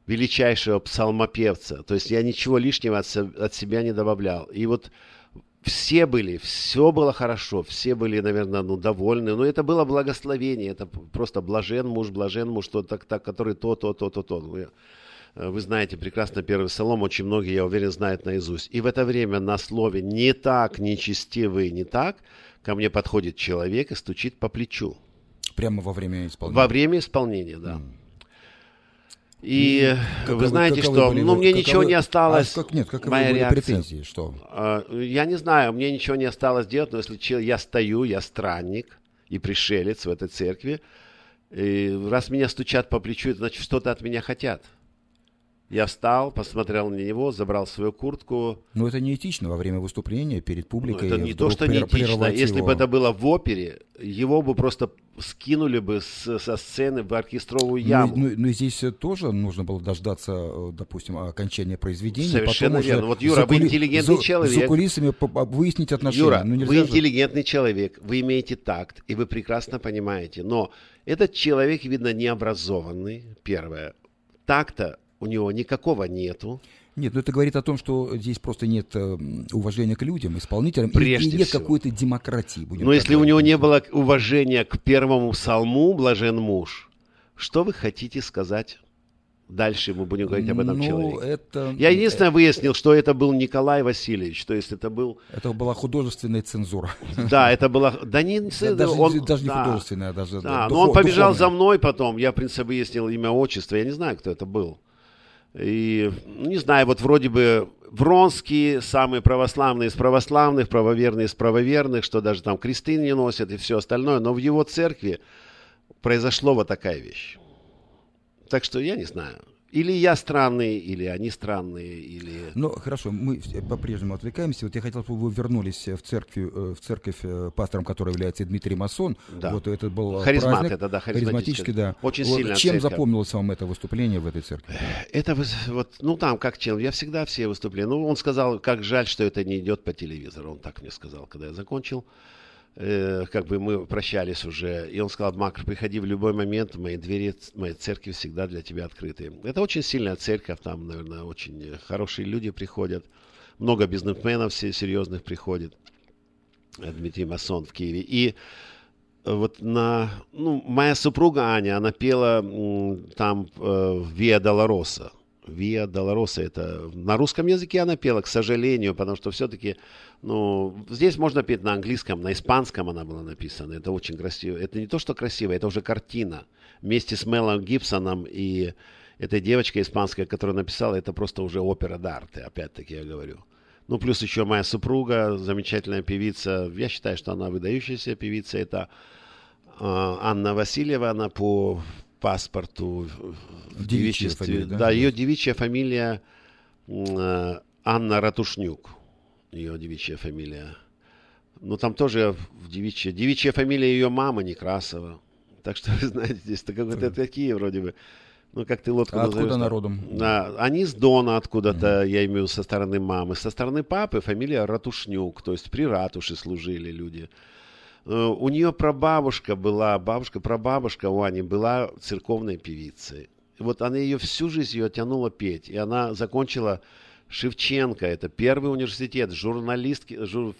величайшего псалмопевца. То есть я ничего лишнего от себя не добавлял. И вот все были, все было хорошо, все были, наверное, ну, довольны. Но это было благословение, это просто блажен муж, блажен муж, то, так, так, который то, то, то, то, то. Ну, я- э, Вы знаете прекрасно первый псалом, очень многие, я уверен, знают наизусть. И в это время на слове «не так, нечестивый, не так» ко мне подходит человек и стучит по плечу. Прямо во время исполнения? Во время исполнения, да. И каковы- вы знаете, что были ну, мне каковы- ничего не осталось. А как- нет, каковы моя были реакция. претензии? Что? А, Я не знаю, мне ничего не осталось делать, но если я стою, я странник и пришелец в этой церкви, и раз меня стучат по плечу, это значит, что-то от меня хотят. Я встал, посмотрел на него, забрал свою куртку. Но это неэтично во время выступления перед Ну, публикой. это не то, что неэтично. Если его. бы это было в опере, его бы просто скинули бы с- со сцены в оркестровую Ну, яму. Ну, ну, здесь э, тоже нужно было дождаться, э, допустим, окончания произведения. Совершенно потом верно. Вот, Юра, вы кули- интеллигентный за- человек. За кулисами выяснить отношения. Юра, ну, вы же. интеллигентный человек, вы имеете такт, и вы прекрасно понимаете. Но этот человек, видно, необразованный, первое. Такта у него никакого нету. Нет, ну это говорит о том, что здесь просто нет э, уважения к людям, исполнителям, и- Прежде и, нет всего. какой-то демократии. Будем Но если у говорить. него не было уважения к первому псалму «Блажен муж», что вы хотите сказать? Дальше мы будем говорить об этом Ну, человеке. это- Я единственное выяснил, что это был Николай Васильевич, то есть это был... Это была художественная цензура. Да, это была... Да не... Да, даже, он- даже не да. художественная, а даже Да, духов- но он побежал духовная. за мной потом. Я, в принципе, выяснил имя, отчество. Я не знаю, кто это был. И, не знаю, вот вроде бы Вронский, самый православный из православных, правоверный из правоверных, что даже там кресты не носят и все остальное. Но в его церкви произошло вот такая вещь. Так что я не знаю. Или я странный, или они странные, или... Ну, хорошо, мы по-прежнему отвлекаемся. Вот я хотел, чтобы вы вернулись в, церкви, э, в церковь, э, пастором которой является Дмитрий Масон. Да. Вот это был э, Харизмат праздник. это, да, харизматический, да. Очень Вот сильная Чем церковь. запомнилось вам это выступление в этой церкви? Это вот, ну там как чел, я всегда все выступления. Ну, он сказал, как жаль, что это не идет по телевизору. Он так мне сказал, когда я закончил. Э, как бы мы прощались уже. И он сказал, Макр, приходи в любой момент, мои двери моей церкви всегда для тебя открыты. Это очень сильная церковь, там, наверное, очень хорошие люди приходят. Много бизнесменов все серьезных приходит. Дмитрий Масон в Киеве. И э, вот на, ну, моя супруга Аня, она пела там э, Виа Долороса. Виа Долороса, это на русском языке она пела, к сожалению, потому что все-таки, ну, здесь можно петь на английском, на испанском она была написана, это очень красиво. Это не то, что красиво, это уже картина. Вместе с Мелом Гибсоном и этой девочкой испанской, которая написала, это просто уже опера дарте, опять-таки я говорю. Ну, плюс еще моя супруга, замечательная певица. Я считаю, что она выдающаяся певица. Это э, Анна Васильева, она по паспорту в Девичья девичестве. фамилия, да? да? ее девичья фамилия э, Анна Ратушнюк. Ее девичья фамилия. Ну, там тоже в девичья. Девичья фамилия ее мамы Некрасова. Так что, <laughs> вы знаете, здесь какие-то такие вроде бы. Ну, как ты лодку А откуда назовешь, она да. родом? Да, они с Дона откуда-то, я имею в виду, со стороны мамы. Со стороны папы фамилия Ратушнюк, то есть при ратуше служили люди. Э, У нее прабабушка была, бабушка, прабабушка у Ани была церковной певицей. Вот она ее всю жизнь ее тянула петь. И она закончила Шевченко, это первый университет, журналистки, жур-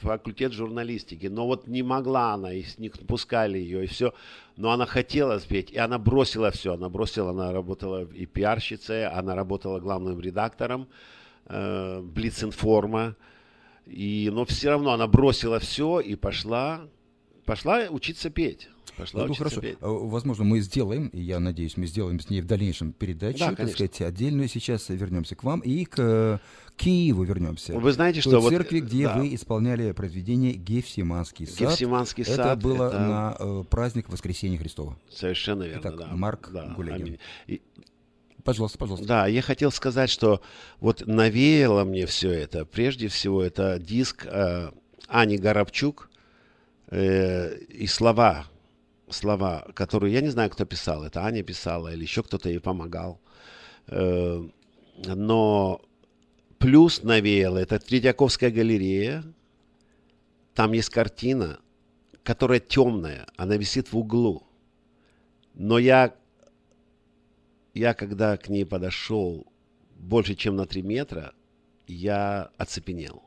факультет журналистики. Но вот не могла она, и не пускали ее, и все. Но она хотела спеть, и она бросила все. Она бросила, она работала и пиарщицей, она работала главным редактором э, Блицинформа. И, но все равно она бросила все и пошла, пошла учиться петь. Пошла Ну, хорошо. петь. Э, Возможно, мы сделаем, и я надеюсь, мы сделаем с ней в дальнейшем передачу, Да, так сказать, отдельную. Сейчас вернемся к вам и к э, Киеву вернемся. Вы знаете, что вот, церкви, где да. вы исполняли произведение «Гефсиманский сад». «Гефсиманский Это сад» было это- на э, праздник Воскресения Христова. Совершенно верно, Итак, да. Марк Да, Гулягин. аминь. И- Пожалуйста, пожалуйста. Да, я хотел сказать, что вот навеяло мне все это. Прежде всего, это диск э, Ани Горобчук э, и слова, слова, которые я не знаю, кто писал. Это Аня писала или еще кто-то ей помогал. Э, но плюс навеяло это Третьяковская галерея. Там есть картина, которая темная, она висит в углу. Но я я когда к ней подошел больше, чем на 3 метра, я оцепенел.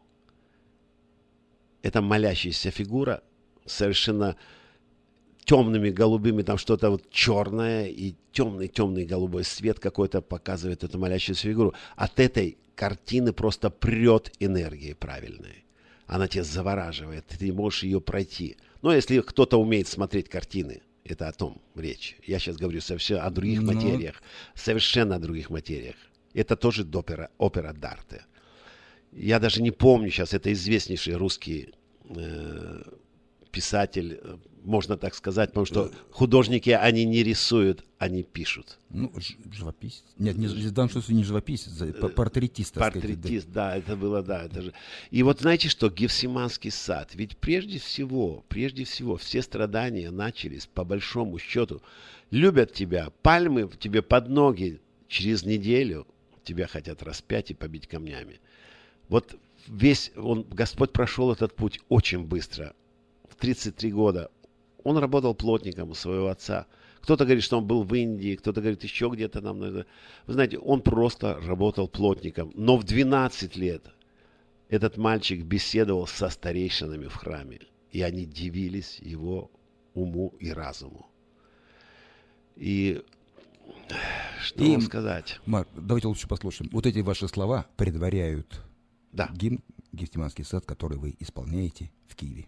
Это молящаяся фигура, совершенно темными голубыми, там что-то вот черное и темный-темный голубой свет какой-то показывает эту молящуюся фигуру. От этой картины просто прет энергией правильной. Она тебя завораживает, ты не можешь ее пройти. Но если кто-то умеет смотреть картины, это о том речь. Я сейчас говорю совсем о других Ну. материях, совершенно о других материях. Это тоже опера, опера Дарте. Я даже не помню сейчас, это известнейший русский э, писатель, э, можно так сказать, потому что художники, они не рисуют, они пишут. Ну, живописец. Нет, не, в данном случае не живописец, п- портретист. сказать, да. Портретист, да, это было, да, это же. И вот знаете что, Гефсиманский сад, ведь прежде всего, прежде всего, все страдания начались, по большому счету, любят тебя, пальмы тебе под ноги, через неделю тебя хотят распять и побить камнями. Вот весь, он, Господь прошел этот путь очень быстро, в 33 года. Он работал плотником у своего отца. Кто-то говорит, что он был в Индии, кто-то говорит еще где-то нам. Вы знаете, он просто работал плотником. Но в 12 лет этот мальчик беседовал со старейшинами в храме. И они дивились его уму и разуму. И что И, вам сказать? Марк, давайте лучше послушаем. Вот эти ваши слова предваряют Да. гимн «Гефсиманский сад», который вы исполняете в Киеве.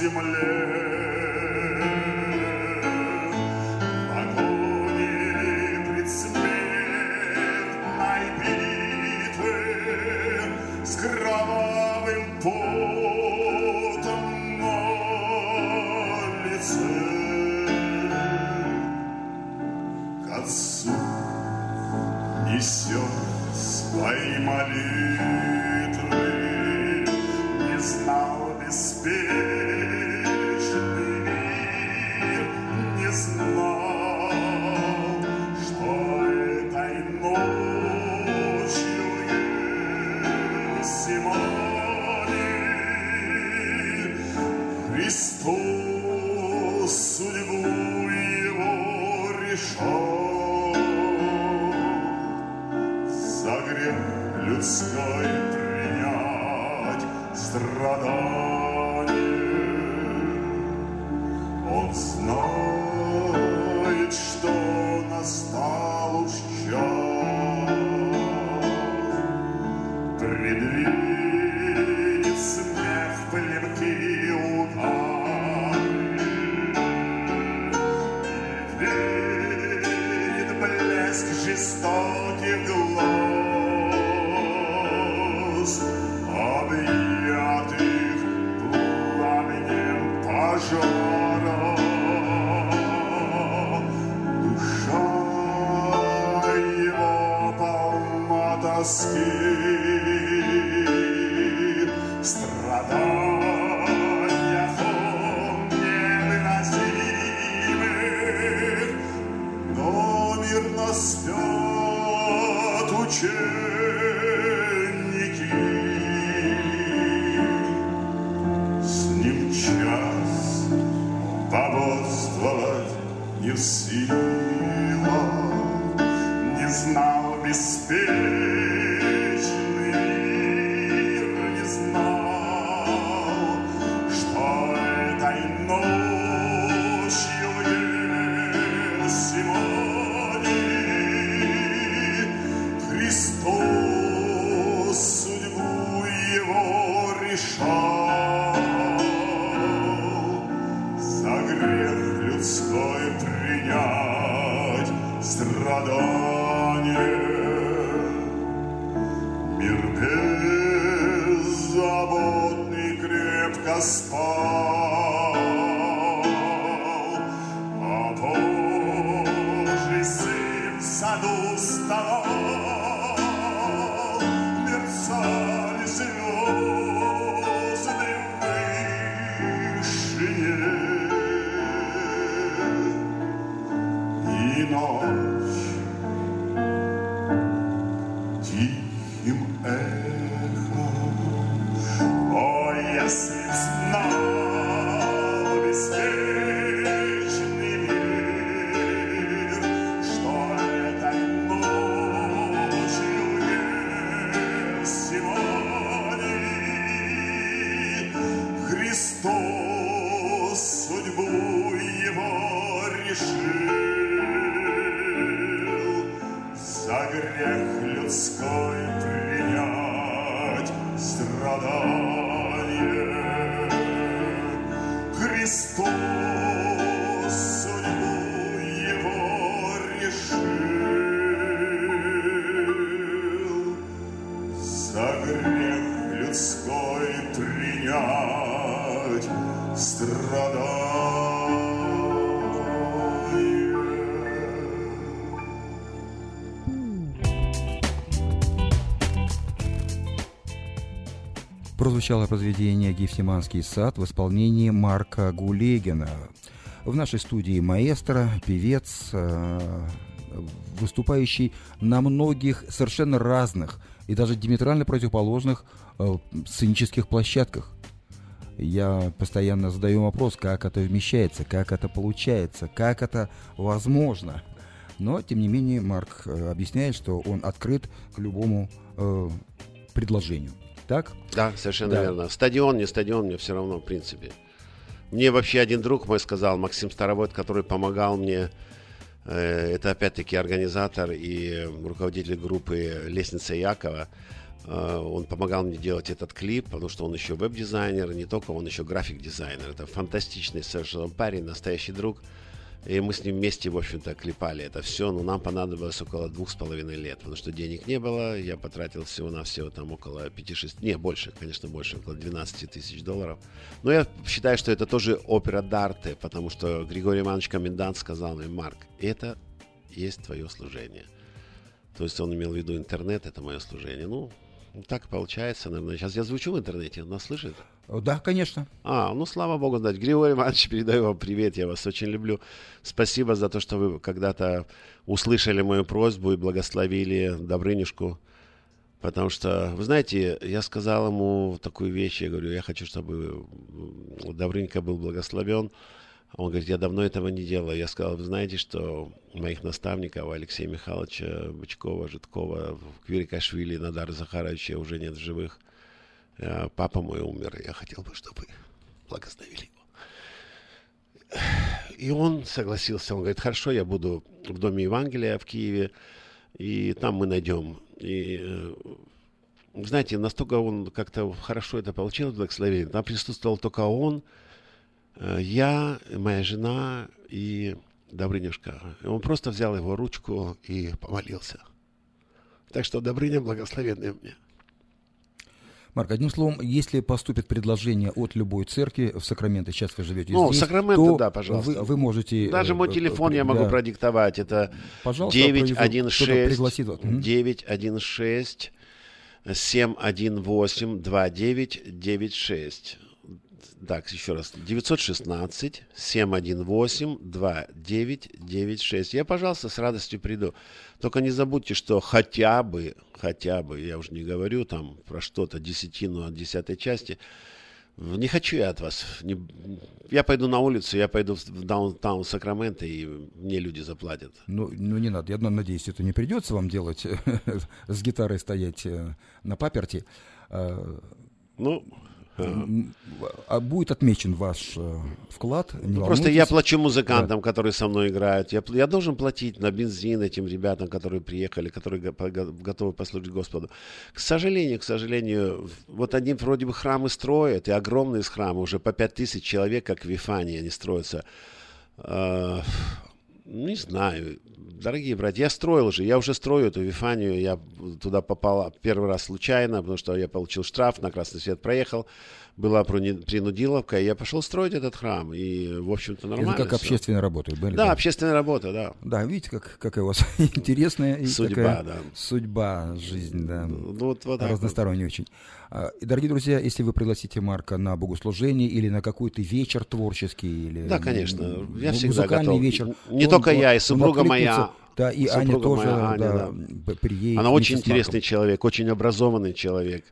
земле. Этой Прозвучало произведение «Гефсиманский сад» в исполнении Марка Гулегина. В нашей студии маэстро, певец, э, выступающий на многих совершенно разных и даже диаметрально противоположных э, сценических площадках. Я постоянно задаю вопрос, как это вмещается, как это получается, как это возможно. Но, тем не менее, Марк э, объясняет, что он открыт к любому предложению. Так? Да, совершенно Да. верно. Стадион, не стадион, мне все равно, в принципе. Мне вообще один друг мой сказал, Максим Старовод, который помогал мне, э, это опять-таки организатор и руководитель группы «Лестница Якова», э, он помогал мне делать этот клип, потому что он еще веб-дизайнер, не только он еще график-дизайнер. Это фантастичный совершенно парень, настоящий друг. И мы с ним вместе, в общем-то, клепали это все, но нам понадобилось около двух с половиной лет, потому что денег не было, я потратил всего-навсего там около 5-6, не, больше, конечно, больше, около 12 тысяч долларов. Но я считаю, что это тоже опера Дарте, потому что Григорий Иванович Комендант сказал мне, Марк, это есть твое служение. То есть он имел в виду интернет, это мое служение. Ну, так получается, наверное. Сейчас я звучу в интернете, нас слышит? Да, конечно. А, ну слава богу, знать. Григорий Иванович, передаю вам привет, я вас очень люблю. Спасибо за то, что вы когда-то услышали мою просьбу и благословили Добрынюшку. Потому что, вы знаете, я сказал ему такую вещь, я говорю, я хочу, чтобы Добрынька был благословен. Он говорит, я давно этого не делал. Я сказал, вы знаете, что моих наставников, Алексея Михайловича Бычкова, Житкова, Квирикашвили, Надара Захаровича уже нет в живых. Э, Папа мой умер, я хотел бы, чтобы благословили его. И он согласился, он говорит, хорошо, я буду в Доме Евангелия в Киеве, и там мы найдем. И э, знаете, настолько он как-то хорошо это получил, благословение. Там присутствовал только он, э, я, моя жена и Добрынюшка. Он просто взял его ручку и помолился. Так что Добрыня благословенный мне. Марк, одним словом, если поступит предложение от любой церкви в Сакраменто, сейчас вы живете ну, здесь, Сакраменто, то да, пожалуйста. Вы, вы можете... Даже мой э, телефон э, я могу да. продиктовать. Это Пожалуйста, 916 кто-то пригласит вас. Мгм. 916 718 2996. Так, еще раз. 916 718 2996. Я, пожалуйста, с радостью приду. Только не забудьте, что хотя бы, хотя бы, я уже не говорю там про что-то, десятину от десятой части, не хочу я от вас. Не- я пойду на улицу, я пойду в даунтаун Сакраменто, и мне люди заплатят. Ну, ну, не надо. Я на- надеюсь, это не придется вам делать, <laughs> с гитарой стоять э, на паперти. А, Ну, а будет отмечен ваш э, вклад. Ну, Просто я плачу музыкантам, которые со мной играют. Я, я должен платить на бензин этим ребятам, которые приехали, которые готовы послужить Господу. К сожалению, к сожалению, вот они вроде бы храмы строят, и огромные храмы, уже по пять тысяч человек, как в Вифании, они строятся. Не знаю, дорогие братья, я строил же, я уже строю эту Вифанию, я туда попал первый раз случайно, потому что я получил штраф, на красный свет проехал, была принудиловка, и я пошел строить этот храм, и, в общем-то, нормально. Это как всё. общественная работа. были, Да, общественная работа, да. Да, видите, как, какая у вас интересная Судьба, такая да. судьба, жизнь, да. Ну, вот, вот вот. разносторонняя очень. А, и, Дорогие друзья, если вы пригласите Марка на богослужение или на какой-то вечер творческий, или Да, конечно, я му- всегда музыкальный готов. вечер, Не он- только он- я, и супруга моя. Да, и Аня тоже моя Аня, да, да. приедет. Она очень интересный человек, очень образованный человек.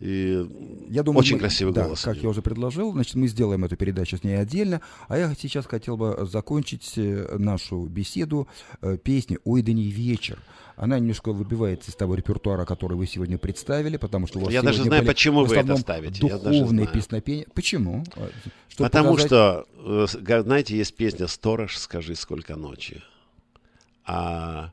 И Я думаю, очень мы- красивый да, голос. как я уже предложил, значит, мы сделаем эту передачу с ней отдельно. А я сейчас хотел бы закончить э, нашу беседу э, песней «Ой, да не вечер». Она немножко выбивается из того репертуара, который вы сегодня представили, потому что у вас Я даже знаю, почему вы это ставите. Духовные песнопения. Почему? Чтобы Потому показать- что, э, знаете, есть песня «Сторож, скажи, сколько ночи». А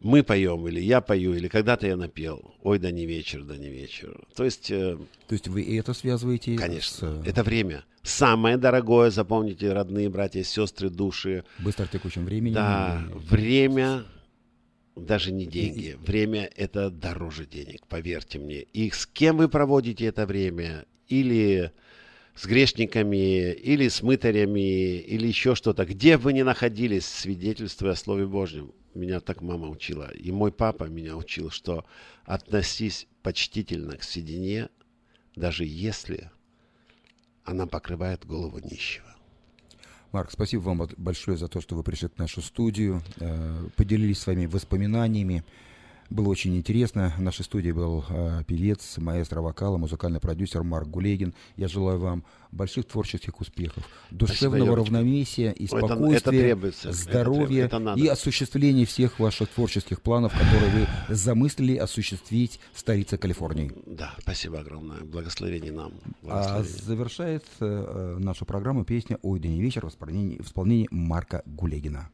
мы поем, или я пою, или когда-то я напел. Ой, да не вечер, да не вечер. То есть... э, То есть вы и это связываете Конечно. с Это время. Самое дорогое, запомните, родные братья, сестры, души. быстро текущим временем? Да, И- время, даже не деньги. Время это дороже денег, поверьте мне. И с кем вы проводите это время? Или с грешниками, или с мытарями, или еще что-то. Где бы вы ни находились, свидетельствуя о Слове Божьем. Меня так мама учила. И мой папа меня учил, что относись почтительно к седине, даже если она покрывает голову нищего. Марк, спасибо вам большое за то, что вы пришли в нашу студию, э, поделились своими воспоминаниями. Было очень интересно. В нашей студии был э, певец, маэстро вокала, музыкальный продюсер Марк Гулегин. Я желаю вам больших творческих успехов, душевного Юрочка. равновесия и Ну, это- это спокойствия, требуется, это здоровья требуется, это надо. и осуществления всех ваших творческих планов, которые вы замыслили осуществить в столице Калифорнии. Да, спасибо огромное. Благословение нам. А Благословение. завершает э, э, нашу программу песня «Ой, да не вечер» в исполнении, в исполнении Марка Гулегина.